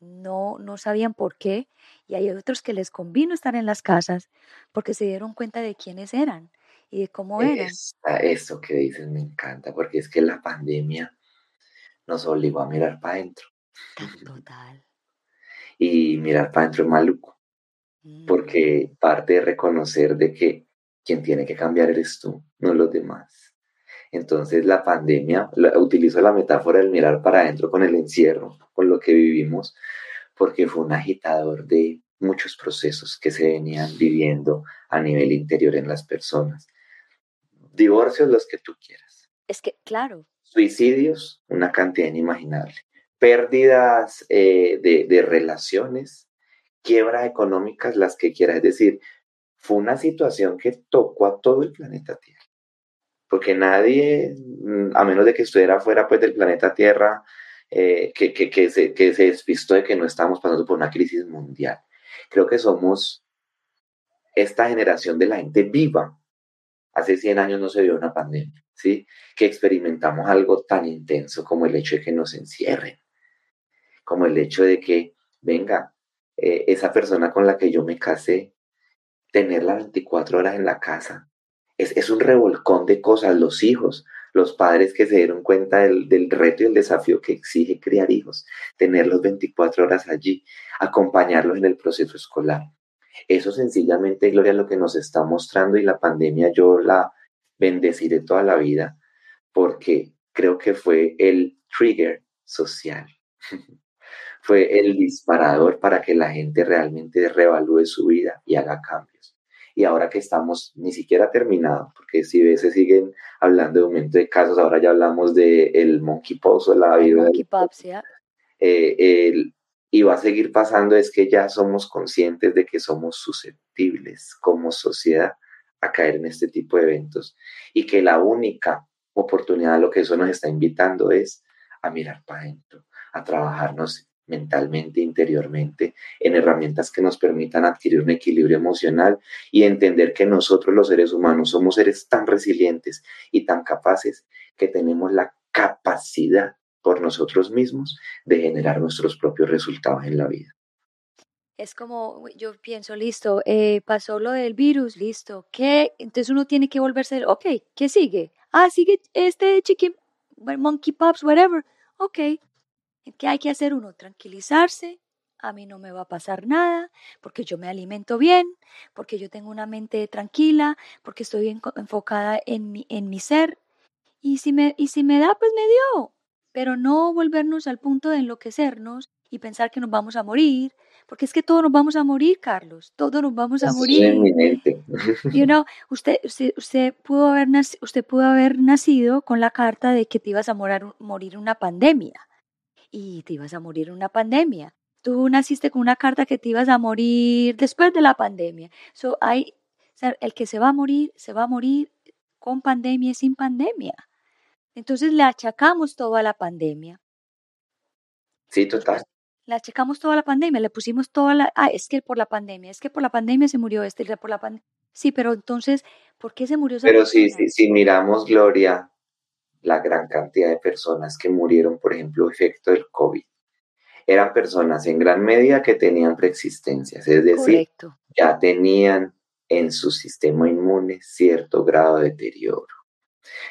Speaker 1: no, no sabían por qué, y hay otros que les convino estar en las casas porque se dieron cuenta de quiénes eran y de cómo eran.
Speaker 2: eso que dices me encanta, porque es que la pandemia nos obligó a mirar para adentro. *laughs*
Speaker 1: Total.
Speaker 2: y mirar para adentro es maluco, mm. porque parte de reconocer de que quien tiene que cambiar eres tú, no los demás. Entonces la pandemia, utilizo la metáfora del mirar para adentro con el encierro, con lo que vivimos, porque fue un agitador de muchos procesos que se venían viviendo a nivel interior en las personas. Divorcios los que tú quieras.
Speaker 1: Es que, claro.
Speaker 2: Suicidios, una cantidad inimaginable. Pérdidas eh, de, de relaciones, quiebras económicas, las que quieras. Es decir, fue una situación que tocó a todo el planeta Tierra porque nadie, mm, a menos de que estuviera fuera pues, del planeta Tierra, eh, que, que, se, que se despistó de que no estamos pasando por una crisis mundial. Creo que somos esta generación de la gente viva. Hace 100 años no se vio una pandemia, ¿sí? Que experimentamos algo tan intenso como el hecho de que nos encierren, como el hecho de que, venga, eh, esa persona con la que yo me casé, tenerla 24 horas en la casa, es, un revolcón de cosas, los hijos, los padres que se dieron cuenta del, del, reto y el desafío que exige criar hijos, tenerlos 24 horas allí, acompañarlos en el proceso escolar. Eso sencillamente, Gloria, es lo que nos está mostrando y la pandemia yo la bendeciré toda la vida porque creo que fue el trigger social. *laughs* fue el disparador para que la gente realmente revalúe su vida y haga cambios. Y ahora que estamos ni siquiera terminados, porque si veces siguen hablando de aumento de casos, ahora ya hablamos del el monkeypox o la
Speaker 1: vida.
Speaker 2: Eh, y va a seguir pasando es que ya somos conscientes de que somos susceptibles como sociedad a caer en este tipo de eventos y que la única oportunidad a lo que eso nos está invitando es a mirar para adentro, a trabajarnos mentalmente, interiormente, en herramientas que nos permitan adquirir un equilibrio emocional y entender que nosotros los seres humanos somos seres tan resilientes y tan capaces que tenemos la capacidad por nosotros mismos de generar nuestros propios resultados en la vida.
Speaker 1: Es como, yo pienso, listo, eh, pasó lo del virus, listo, ¿qué? Entonces uno tiene que volverse, ok, ¿qué sigue? Ah, sigue este chicken, monkey pops, whatever, ok. ¿Qué hay que hacer uno? Tranquilizarse, a mí no me va a pasar nada, porque yo me alimento bien, porque yo tengo una mente tranquila, porque estoy enfocada en mi, en mi ser. Y si, me, y si me da, pues me dio pero no volvernos al punto de enloquecernos y pensar que nos vamos a morir, porque es que todos nos vamos a morir, Carlos, todos nos vamos a morir. *laughs* You know, usted, usted, pudo haber usted pudo haber nacido con la carta de que te ibas a morir, morir una pandemia y te ibas a morir una pandemia. Tú naciste con una carta que te ibas a morir después de la pandemia. So, hay, el que se va a morir, se va a morir con pandemia y sin pandemia. Entonces le achacamos todo a la pandemia.
Speaker 2: Sí, total.
Speaker 1: Le achacamos toda la pandemia, le pusimos toda la... Ah, es que por la pandemia, es que por la pandemia se murió este, por la pandemia... Sí, pero entonces, ¿por qué se murió esa
Speaker 2: Pero sí, sí, si miramos, Gloria, la gran cantidad de personas que murieron, por ejemplo, efecto del COVID, eran personas en gran medida que tenían preexistencias, es decir, ya tenían en su sistema inmune cierto grado de deterioro.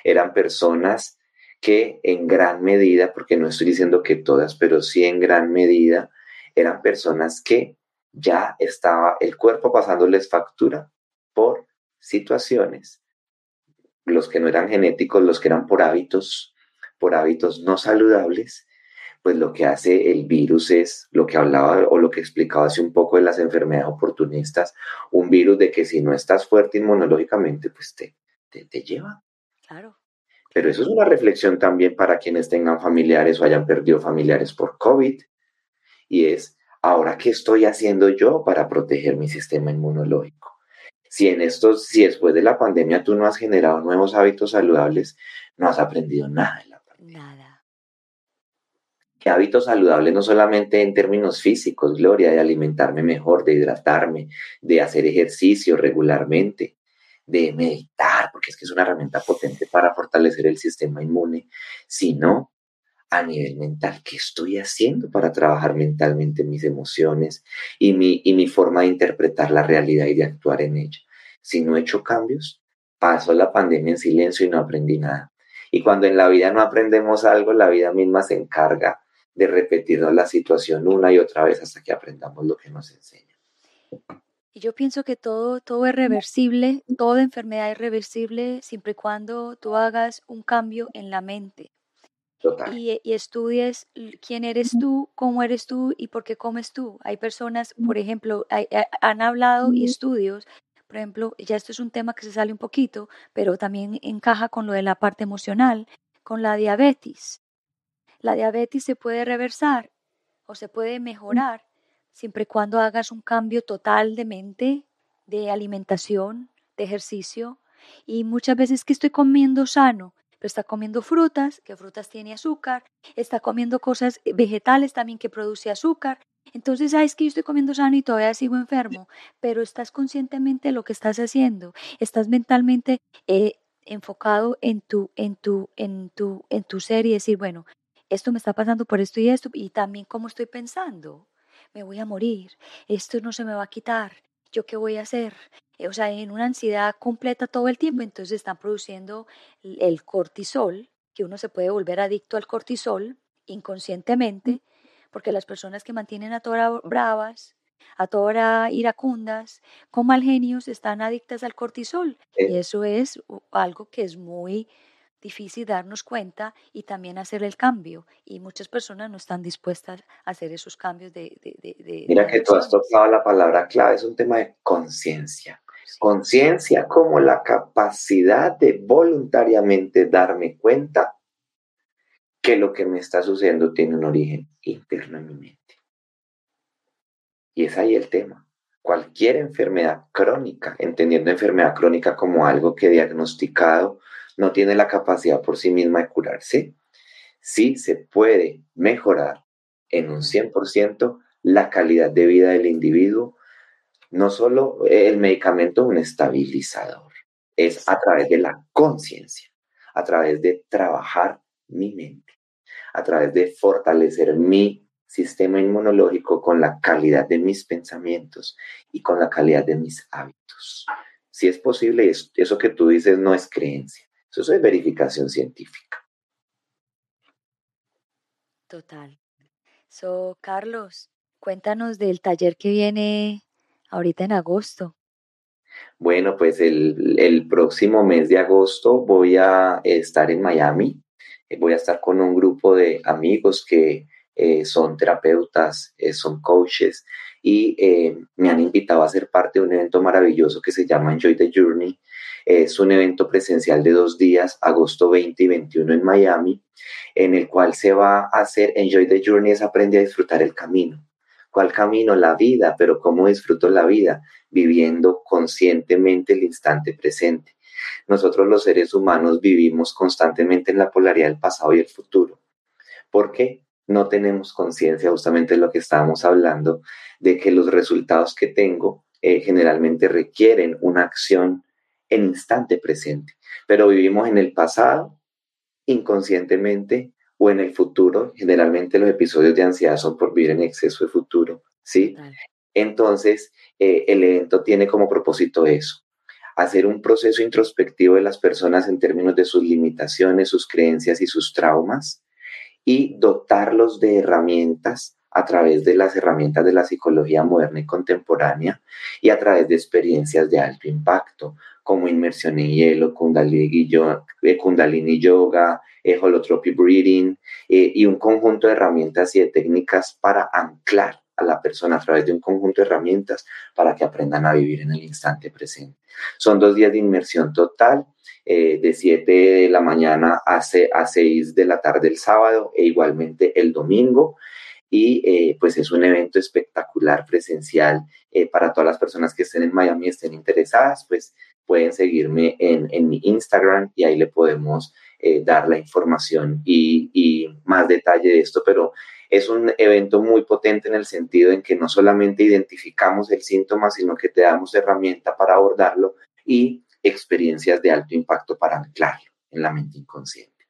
Speaker 2: Eran personas que en gran medida, porque no estoy diciendo que todas, pero sí en gran medida, eran personas que ya estaba el cuerpo pasándoles factura por situaciones, los que no eran genéticos, los que eran por hábitos, por hábitos no saludables, pues lo que hace el virus es lo que hablaba o lo que explicaba hace un poco de las enfermedades oportunistas, un virus de que si no estás fuerte inmunológicamente, pues te, te, te lleva.
Speaker 1: Claro.
Speaker 2: Pero eso es una reflexión también para quienes tengan familiares o hayan perdido familiares por COVID. Y es, ahora, ¿qué estoy haciendo yo para proteger mi sistema inmunológico? Si en estos, si después de la pandemia tú no has generado nuevos hábitos saludables, no has aprendido nada de la pandemia.
Speaker 1: Nada.
Speaker 2: ¿Qué hábitos saludables no solamente en términos físicos, Gloria, de alimentarme mejor, de hidratarme, de hacer ejercicio regularmente, de meditar, porque es que es una herramienta potente para fortalecer el sistema inmune, sino a nivel mental, ¿qué estoy haciendo para trabajar mentalmente mis emociones y mi, y mi forma de interpretar la realidad y de actuar en ella? Si no he hecho cambios, paso la pandemia en silencio y no aprendí nada. Y cuando en la vida no aprendemos algo, la vida misma se encarga de repetirnos la situación una y otra vez hasta que aprendamos lo que nos enseña.
Speaker 1: Y yo pienso que todo, todo es reversible, toda enfermedad es reversible siempre y cuando tú hagas un cambio en la mente. Y, y, estudies quién eres tú, cómo eres tú y por qué comes tú. Hay personas, por ejemplo, han hablado y estudios, por ejemplo, ya esto es un tema que se sale un poquito, pero también encaja con lo de la parte emocional, con la diabetes. La diabetes se puede reversar o se puede mejorar siempre y cuando hagas un cambio total de mente, de alimentación, de ejercicio. Y muchas veces que estoy comiendo sano, pero está comiendo frutas, que frutas tiene azúcar, está comiendo cosas vegetales también que produce azúcar. Entonces, sabes que yo estoy comiendo sano y todavía sigo enfermo, pero estás conscientemente de lo que estás haciendo, estás mentalmente eh, enfocado en tu, en tu, en tu, en tu ser y decir, bueno, esto me está pasando por esto y esto, y también cómo estoy pensando. Me voy a morir, esto no se me va a quitar, ¿yo qué voy a hacer? Eh, o sea, en una ansiedad completa todo el tiempo, entonces están produciendo el cortisol, que uno se puede volver adicto al cortisol inconscientemente, porque las personas que mantienen a todas bravas, a toda hora iracundas, con mal genios, están adictas al cortisol. Y eso es algo que es muy difícil darnos cuenta y también hacer el cambio. Y muchas personas no están dispuestas a hacer esos cambios de...
Speaker 2: Mira que tú has tocado la palabra clave, es un tema de conciencia. Conciencia como la capacidad de voluntariamente darme cuenta que lo que me está sucediendo tiene un origen interno en mi mente. Y es ahí el tema. Cualquier enfermedad crónica, entendiendo enfermedad crónica como algo que diagnosticado no tiene la capacidad por sí misma de curarse, sí se puede mejorar en un 100% la calidad de vida del individuo. No solo el medicamento es un estabilizador, es a través de la conciencia, a través de trabajar mi mente, a través de fortalecer mi sistema inmunológico con la calidad de mis pensamientos y con la calidad de mis hábitos. Si es posible, eso que tú dices no es creencia, eso es verificación científica.
Speaker 1: Total. So, Carlos, cuéntanos del taller que viene ahorita en agosto.
Speaker 2: Bueno, pues el, próximo mes de agosto voy a estar en Miami. Eh, voy a estar con un grupo de amigos que eh, son terapeutas, eh, son coaches y me han invitado a ser parte de un evento maravilloso que se llama Enjoy the Journey, es un evento presencial de dos días, agosto 20 y 21 en Miami, en el cual se va a hacer Enjoy the Journey, es aprender a disfrutar el camino. ¿Cuál camino? La vida, pero ¿cómo disfruto la vida? Viviendo conscientemente el instante presente. Nosotros los seres humanos vivimos constantemente en la polaridad del pasado y el futuro. ¿Por qué? No tenemos conciencia justamente de lo que estábamos hablando, de que los resultados que tengo eh, generalmente requieren una acción en instante presente, pero vivimos en el pasado inconscientemente o en el futuro. Generalmente los episodios de ansiedad son por vivir en exceso de futuro, ¿sí? Entonces, eh, el evento tiene como propósito eso, hacer un proceso introspectivo de las personas en términos de sus limitaciones, sus creencias y sus traumas y dotarlos de herramientas a través de las herramientas de la psicología moderna y contemporánea y a través de experiencias de alto impacto, como inmersión en hielo, kundalini, yoga, eh, kundalini yoga eh, holotropic breathing eh, y un conjunto de herramientas y de técnicas para anclar a la persona a través de un conjunto de herramientas para que aprendan a vivir en el instante presente. Son dos días de inmersión total, de 7 de la mañana a 6 de la tarde el sábado e igualmente el domingo y pues es un evento espectacular presencial para todas las personas que estén en Miami estén interesadas, pues pueden seguirme en, en mi Instagram y ahí le podemos eh, dar la información y, y, más detalle de esto, pero es un evento muy potente en el sentido en que no solamente identificamos el síntoma, sino que te damos herramienta para abordarlo y experiencias de alto impacto para anclarlo en la mente inconsciente.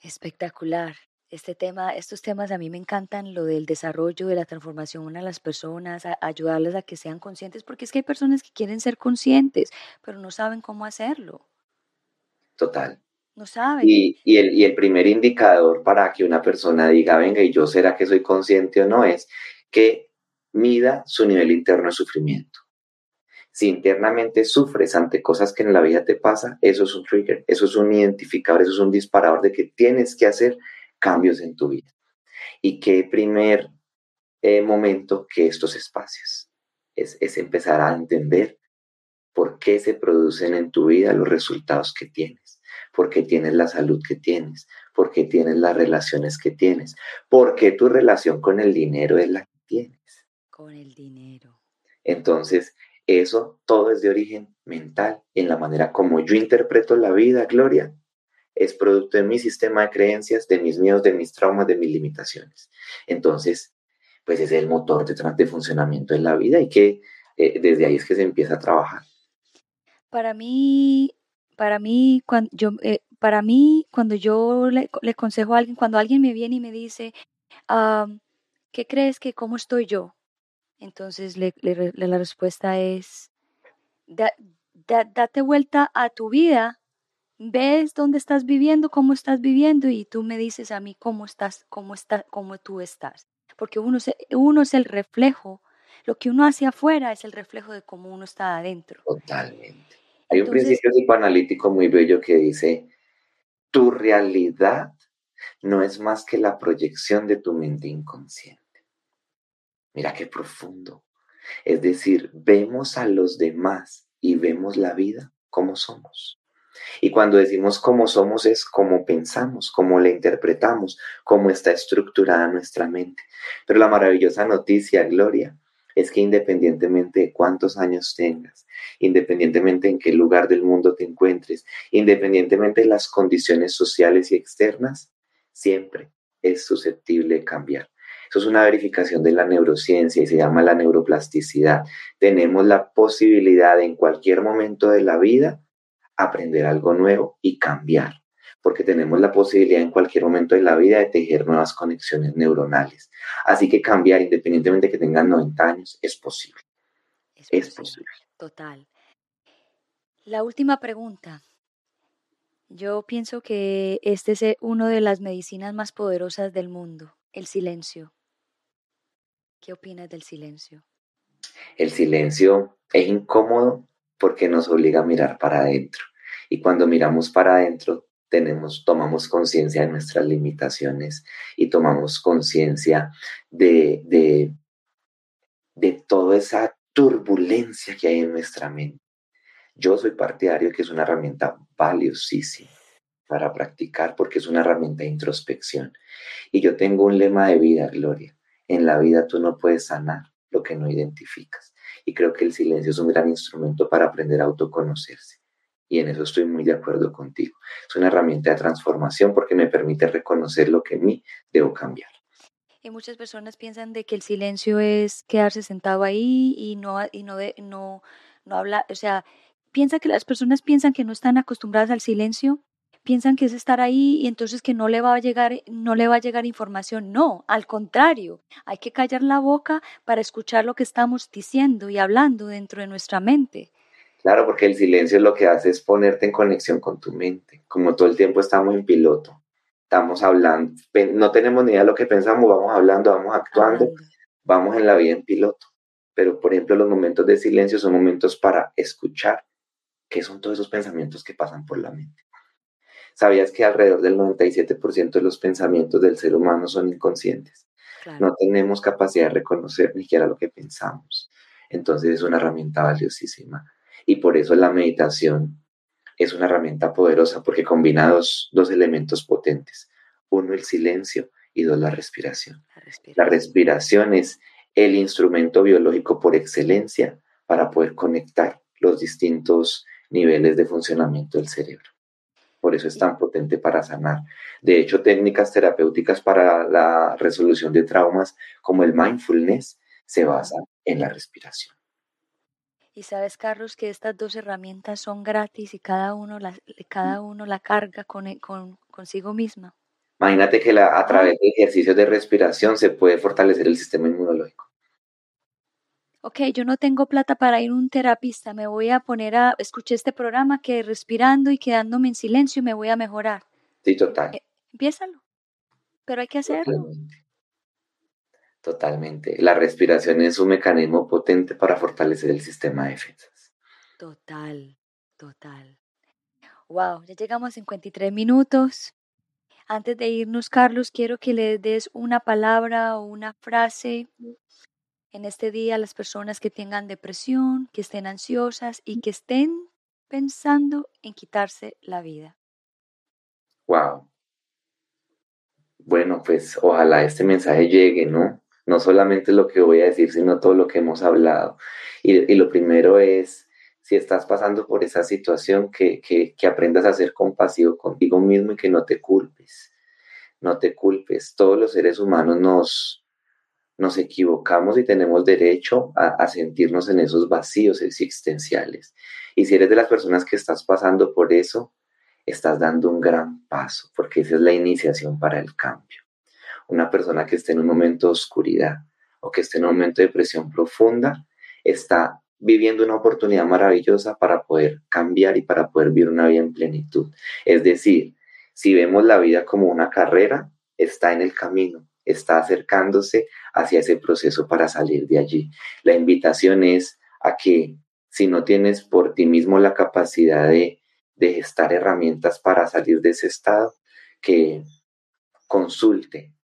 Speaker 1: Espectacular este tema, estos temas a mí me encantan, lo del desarrollo, de la transformación a las personas, a, ayudarles a que sean conscientes, porque es que hay personas que quieren ser conscientes, pero no saben cómo hacerlo.
Speaker 2: Total.
Speaker 1: No saben.
Speaker 2: Y, y, el, y el primer indicador para que una persona diga, venga, ¿y yo será que soy consciente o no? Es que mida su nivel interno de sufrimiento. Si internamente sufres ante cosas que en la vida te pasa, eso es un trigger, eso es un identificador, eso es un disparador de que tienes que hacer cambios en tu vida. Y qué primer eh, momento que estos espacios. Es, es empezar a entender por qué se producen en tu vida los resultados que tienes, por qué tienes la salud que tienes, por qué tienes las relaciones que tienes, por qué tu relación con el dinero es la que tienes.
Speaker 1: Con el dinero.
Speaker 2: Entonces, eso todo es de origen mental, en la manera como yo interpreto la vida, Gloria, es producto de mi sistema de creencias, de mis miedos, de mis traumas, de mis limitaciones. Entonces, pues es el motor detrás de funcionamiento en la vida y que eh, desde ahí es que se empieza a trabajar.
Speaker 1: Para mí, para mí, cuando yo, eh, para mí, cuando yo le, aconsejo a alguien, cuando alguien me viene y me dice, ¿qué crees que cómo estoy yo? Entonces la respuesta es, date vuelta a tu vida ves dónde estás viviendo, cómo estás viviendo y tú me dices a mí cómo estás, cómo está, cómo tú estás. porque uno, uno es el reflejo, lo que uno hace afuera es el reflejo de cómo uno está adentro.
Speaker 2: Totalmente. Hay un principio psicoanalítico muy bello que dice, tu realidad no es más que la proyección de tu mente inconsciente. Mira qué profundo. Es decir, vemos a los demás y vemos la vida como somos. Y cuando decimos cómo somos es cómo pensamos, cómo la interpretamos, cómo está estructurada nuestra mente. Pero la maravillosa noticia, Gloria, es que independientemente de cuántos años tengas, independientemente en qué lugar del mundo te encuentres, independientemente de las condiciones sociales y externas, siempre es susceptible de cambiar. Eso es una verificación de la neurociencia y se llama la neuroplasticidad. Tenemos la posibilidad en cualquier momento de la vida aprender algo nuevo y cambiar, porque tenemos la posibilidad en cualquier momento de la vida de tejer nuevas conexiones neuronales. Así que cambiar, independientemente de que tengan 90 años, es posible. Es, posible.
Speaker 1: Total. La última pregunta. Yo pienso que este es una de las medicinas más poderosas del mundo, el silencio. ¿Qué opinas del silencio?
Speaker 2: El silencio es incómodo porque nos obliga a mirar para adentro. Y cuando miramos para adentro, tenemos, tomamos conciencia de nuestras limitaciones y tomamos conciencia de, de, de toda esa turbulencia que hay en nuestra mente. Yo soy partidario que es una herramienta valiosísima para practicar porque es una herramienta de introspección. Y yo tengo un lema de vida, Gloria. En la vida tú no puedes sanar lo que no identificas. Y creo que el silencio es un gran instrumento para aprender a autoconocerse. Y en eso estoy muy de acuerdo contigo. Es una herramienta de transformación porque me permite reconocer lo que en mí debo cambiar.
Speaker 1: Y muchas personas piensan de que el silencio es quedarse sentado ahí y no, y no, no, no hablar, o sea, piensa que las personas piensan que no están acostumbradas al silencio piensan que es estar ahí y entonces que no le va a llegar, no le va a llegar información. No, al contrario, hay que callar la boca para escuchar lo que estamos diciendo y hablando dentro de nuestra mente.
Speaker 2: Claro, porque el silencio lo que hace es ponerte en conexión con tu mente. Como todo el tiempo estamos en piloto, estamos hablando, no tenemos ni idea de lo que pensamos, vamos hablando, vamos actuando, vamos en la vida en piloto. Pero, por ejemplo, los momentos de silencio son momentos para escuchar qué son todos esos pensamientos que pasan por la mente. ¿Sabías que alrededor del 97% de los pensamientos del ser humano son inconscientes? No tenemos capacidad de reconocer ni siquiera lo que pensamos. Entonces es una herramienta valiosísima. Y por eso la meditación es una herramienta poderosa porque combina dos, elementos potentes. Uno, el silencio y dos, la respiración. la respiración. La respiración es el instrumento biológico por excelencia para poder conectar los distintos niveles de funcionamiento del cerebro por eso es tan potente para sanar. De hecho, técnicas terapéuticas para la resolución de traumas como el mindfulness se basan en la respiración.
Speaker 1: Y sabes, Carlos, que estas dos herramientas son gratis y cada uno la, cada uno la carga con, con, consigo misma.
Speaker 2: Imagínate que la, a través de ejercicios de respiración se puede fortalecer el sistema inmunológico
Speaker 1: ok, yo no tengo plata para ir a un terapista, me voy a poner a, escuchar este programa que respirando y quedándome en silencio me voy a mejorar.
Speaker 2: Sí, total. Eh,
Speaker 1: empiézalo, pero hay que hacerlo.
Speaker 2: Totalmente. La respiración es un mecanismo potente para fortalecer el sistema de defensas.
Speaker 1: Total, total. Wow, ya llegamos a 53 minutos. Antes de irnos, Carlos, quiero que le des una palabra o una frase en este día las personas que tengan depresión, que estén ansiosas y que estén pensando en quitarse la vida.
Speaker 2: Wow. Bueno, pues ojalá este mensaje llegue, ¿no? No solamente lo que voy a decir, sino todo lo que hemos hablado. Y, lo primero es, si estás pasando por esa situación, que, que, aprendas a ser compasivo contigo mismo y que no te culpes. No te culpes. Todos los seres humanos nos, nos equivocamos y tenemos derecho a, sentirnos en esos vacíos existenciales. Y si eres de las personas que estás pasando por eso, estás dando un gran paso, porque esa es la iniciación para el cambio. Una persona que esté en un momento de oscuridad o que esté en un momento de depresión profunda, está viviendo una oportunidad maravillosa para poder cambiar y para poder vivir una vida en plenitud. Es decir, si vemos la vida como una carrera, está en el camino, está acercándose hacia ese proceso para salir de allí. La invitación es a que si no tienes por ti mismo la capacidad de, de gestar herramientas para salir de ese estado, que consulte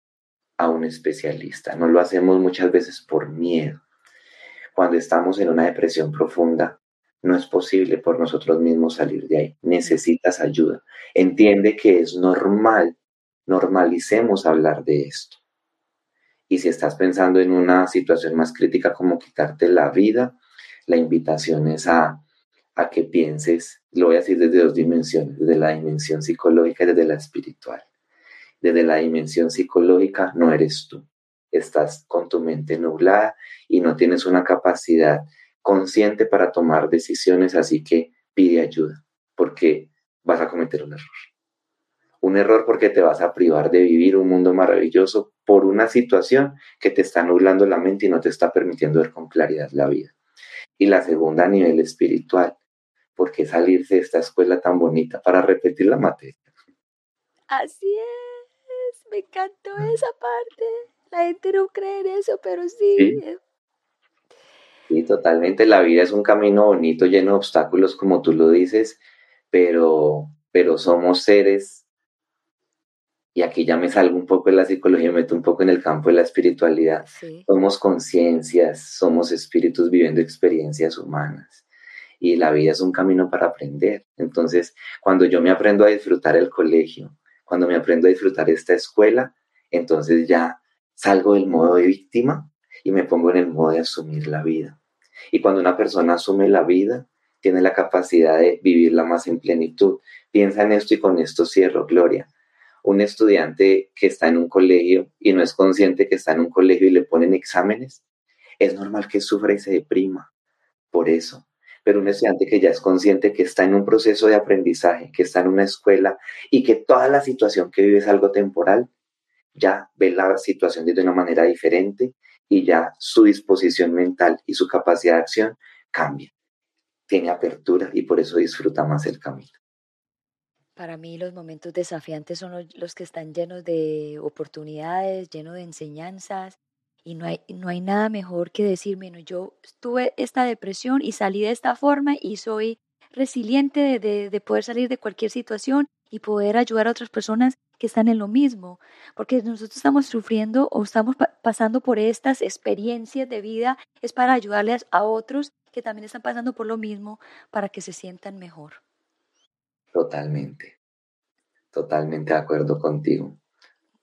Speaker 2: a un especialista. No lo hacemos muchas veces por miedo. Cuando estamos en una depresión profunda, no es posible por nosotros mismos salir de ahí. Necesitas ayuda. Entiende que es normal. Normalicemos hablar de esto. Y si estás pensando en una situación más crítica como quitarte la vida, la invitación es a, a que pienses, lo voy a decir desde dos dimensiones, desde la dimensión psicológica y desde la espiritual. Desde la dimensión psicológica no eres tú. Estás con tu mente nublada y no tienes una capacidad consciente para tomar decisiones, así que pide ayuda, porque vas a cometer un error. Un error porque te vas a privar de vivir un mundo maravilloso por una situación que te está nublando la mente y no te está permitiendo ver con claridad la vida. Y la segunda a nivel espiritual, porque salirse de esta escuela tan bonita para repetir la materia.
Speaker 1: Así es, me encantó esa parte. La gente no cree en eso, pero sí. ¿Sí?
Speaker 2: Sí, totalmente. La vida es un camino bonito, lleno de obstáculos, como tú lo dices, pero, pero somos seres, y aquí ya me salgo un poco de la psicología, me meto un poco en el campo de la espiritualidad. Somos conciencias, somos espíritus viviendo experiencias humanas. Y la vida es un camino para aprender. Entonces, cuando yo me aprendo a disfrutar el colegio, cuando me aprendo a disfrutar esta escuela, entonces ya salgo del modo de víctima y me pongo en el modo de asumir la vida. Y cuando una persona asume la vida, tiene la capacidad de vivirla más en plenitud. Piensa en esto y con esto cierro, Gloria. Un estudiante que está en un colegio y no es consciente que está en un colegio y le ponen exámenes, es normal que sufra y se deprima por eso. Pero un estudiante que ya es consciente que está en un proceso de aprendizaje, que está en una escuela y que toda la situación que vive es algo temporal, ya ve la situación de una manera diferente y ya su disposición mental y su capacidad de acción cambia. Tiene apertura y por eso disfruta más el camino.
Speaker 1: Para mí los momentos desafiantes son los que están llenos de oportunidades, llenos de enseñanzas y no hay, no hay nada mejor que decirme, no, yo tuve esta depresión y salí de esta forma y soy resiliente de, de poder salir de cualquier situación y poder ayudar a otras personas que están en lo mismo, porque nosotros estamos sufriendo o estamos pasando por estas experiencias de vida, es para ayudarles a otros que también están pasando por lo mismo para que se sientan mejor.
Speaker 2: Totalmente, totalmente de acuerdo contigo.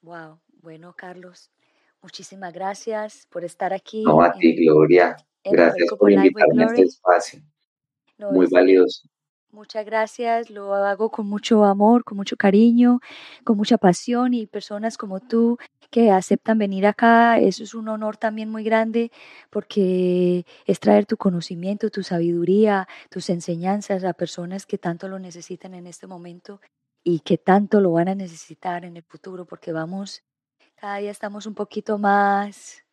Speaker 1: Wow, bueno Carlos, muchísimas gracias por estar aquí.
Speaker 2: No, a ti Gloria, gracias por invitarme a este espacio. Muy valioso.
Speaker 1: Muchas gracias, lo hago con mucho amor, con mucho cariño, con mucha pasión y personas como tú que aceptan venir acá, eso es un honor también muy grande porque es traer tu conocimiento, tu sabiduría, tus enseñanzas a personas que tanto lo necesitan en este momento y que tanto lo van a necesitar en el futuro porque vamos, cada día estamos un poquito más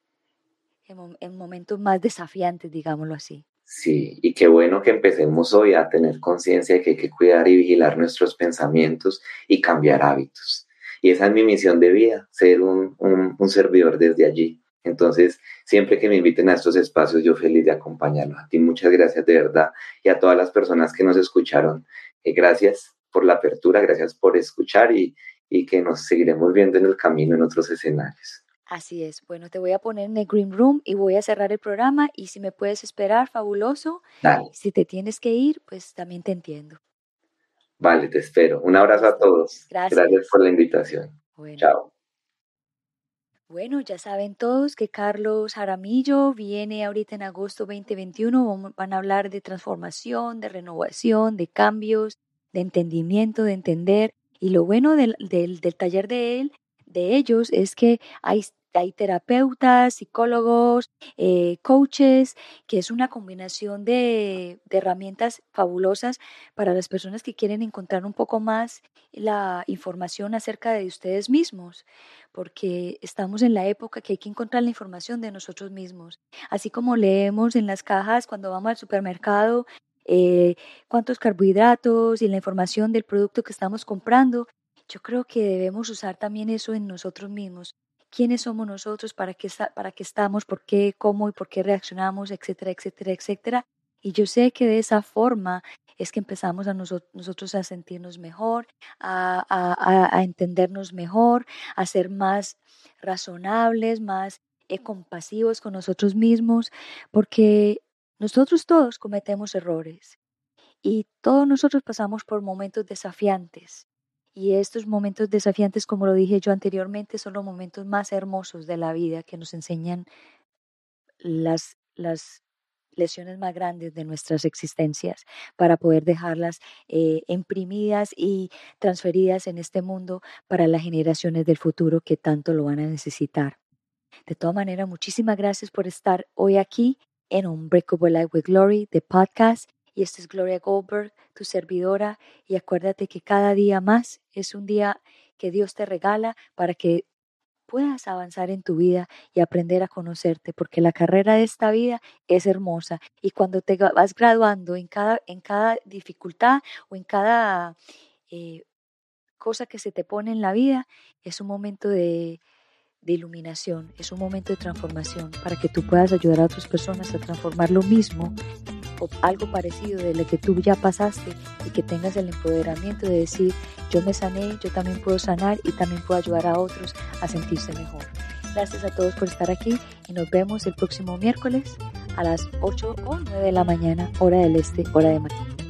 Speaker 1: en, en momentos más desafiantes, digámoslo así.
Speaker 2: Sí, y qué bueno que empecemos hoy a tener conciencia de que hay que cuidar y vigilar nuestros pensamientos y cambiar hábitos. Y esa es mi misión de vida, ser un, un, servidor desde allí. Entonces, siempre que me inviten a estos espacios, yo feliz de acompañarlos. A ti muchas gracias de verdad y a todas las personas que nos escucharon. Eh, gracias por la apertura, gracias por escuchar y, y que nos seguiremos viendo en el camino en otros escenarios.
Speaker 1: Así es. Bueno, te voy a poner en el Green Room y voy a cerrar el programa y si me puedes esperar, fabuloso. Si te tienes que ir, pues también te entiendo.
Speaker 2: Vale, te espero. Un abrazo a todos. Gracias. Gracias por la invitación. Chao.
Speaker 1: Bueno, ya saben todos que Carlos Jaramillo viene ahorita en agosto 2021. Van a hablar de transformación, de renovación, de cambios, de entendimiento, de entender. Y lo bueno del, del, del taller de él, de ellos, es que hay hay terapeutas, psicólogos, eh, coaches, que es una combinación de, herramientas fabulosas para las personas que quieren encontrar un poco más la información acerca de ustedes mismos, porque estamos en la época que hay que encontrar la información de nosotros mismos. Así como leemos en las cajas cuando vamos al supermercado eh, cuántos carbohidratos y la información del producto que estamos comprando, yo creo que debemos usar también eso en nosotros mismos quiénes somos nosotros, para qué, para qué estamos, por qué, cómo y por qué reaccionamos, etcétera, etcétera, etcétera. Y yo sé que de esa forma es que empezamos a nosotros a sentirnos mejor, a, a, a, entendernos mejor, a ser más razonables, más eh, compasivos con nosotros mismos, porque nosotros todos cometemos errores y todos nosotros pasamos por momentos desafiantes. Y estos momentos desafiantes, como lo dije yo anteriormente, son los momentos más hermosos de la vida que nos enseñan las, las lesiones más grandes de nuestras existencias para poder dejarlas eh, imprimidas y transferidas en este mundo para las generaciones del futuro que tanto lo van a necesitar. De todas maneras, muchísimas gracias por estar hoy aquí en Unbreakable Life with Glory, de podcast. Y esta es Gloria Goldberg, tu servidora. Y acuérdate que cada día más es un día que Dios te regala para que puedas avanzar en tu vida y aprender a conocerte, porque la carrera de esta vida es hermosa y cuando te vas graduando en cada, en cada dificultad o en cada eh, cosa que se te pone en la vida, es un momento de, de iluminación, es un momento de transformación para que tú puedas ayudar a otras personas a transformar lo mismo o algo parecido de lo que tú ya pasaste y que tengas el empoderamiento de decir, yo me sané, yo también puedo sanar y también puedo ayudar a otros a sentirse mejor. Gracias a todos por estar aquí y nos vemos el próximo miércoles a las 8 o 9 de la mañana, hora del este, hora de mañana.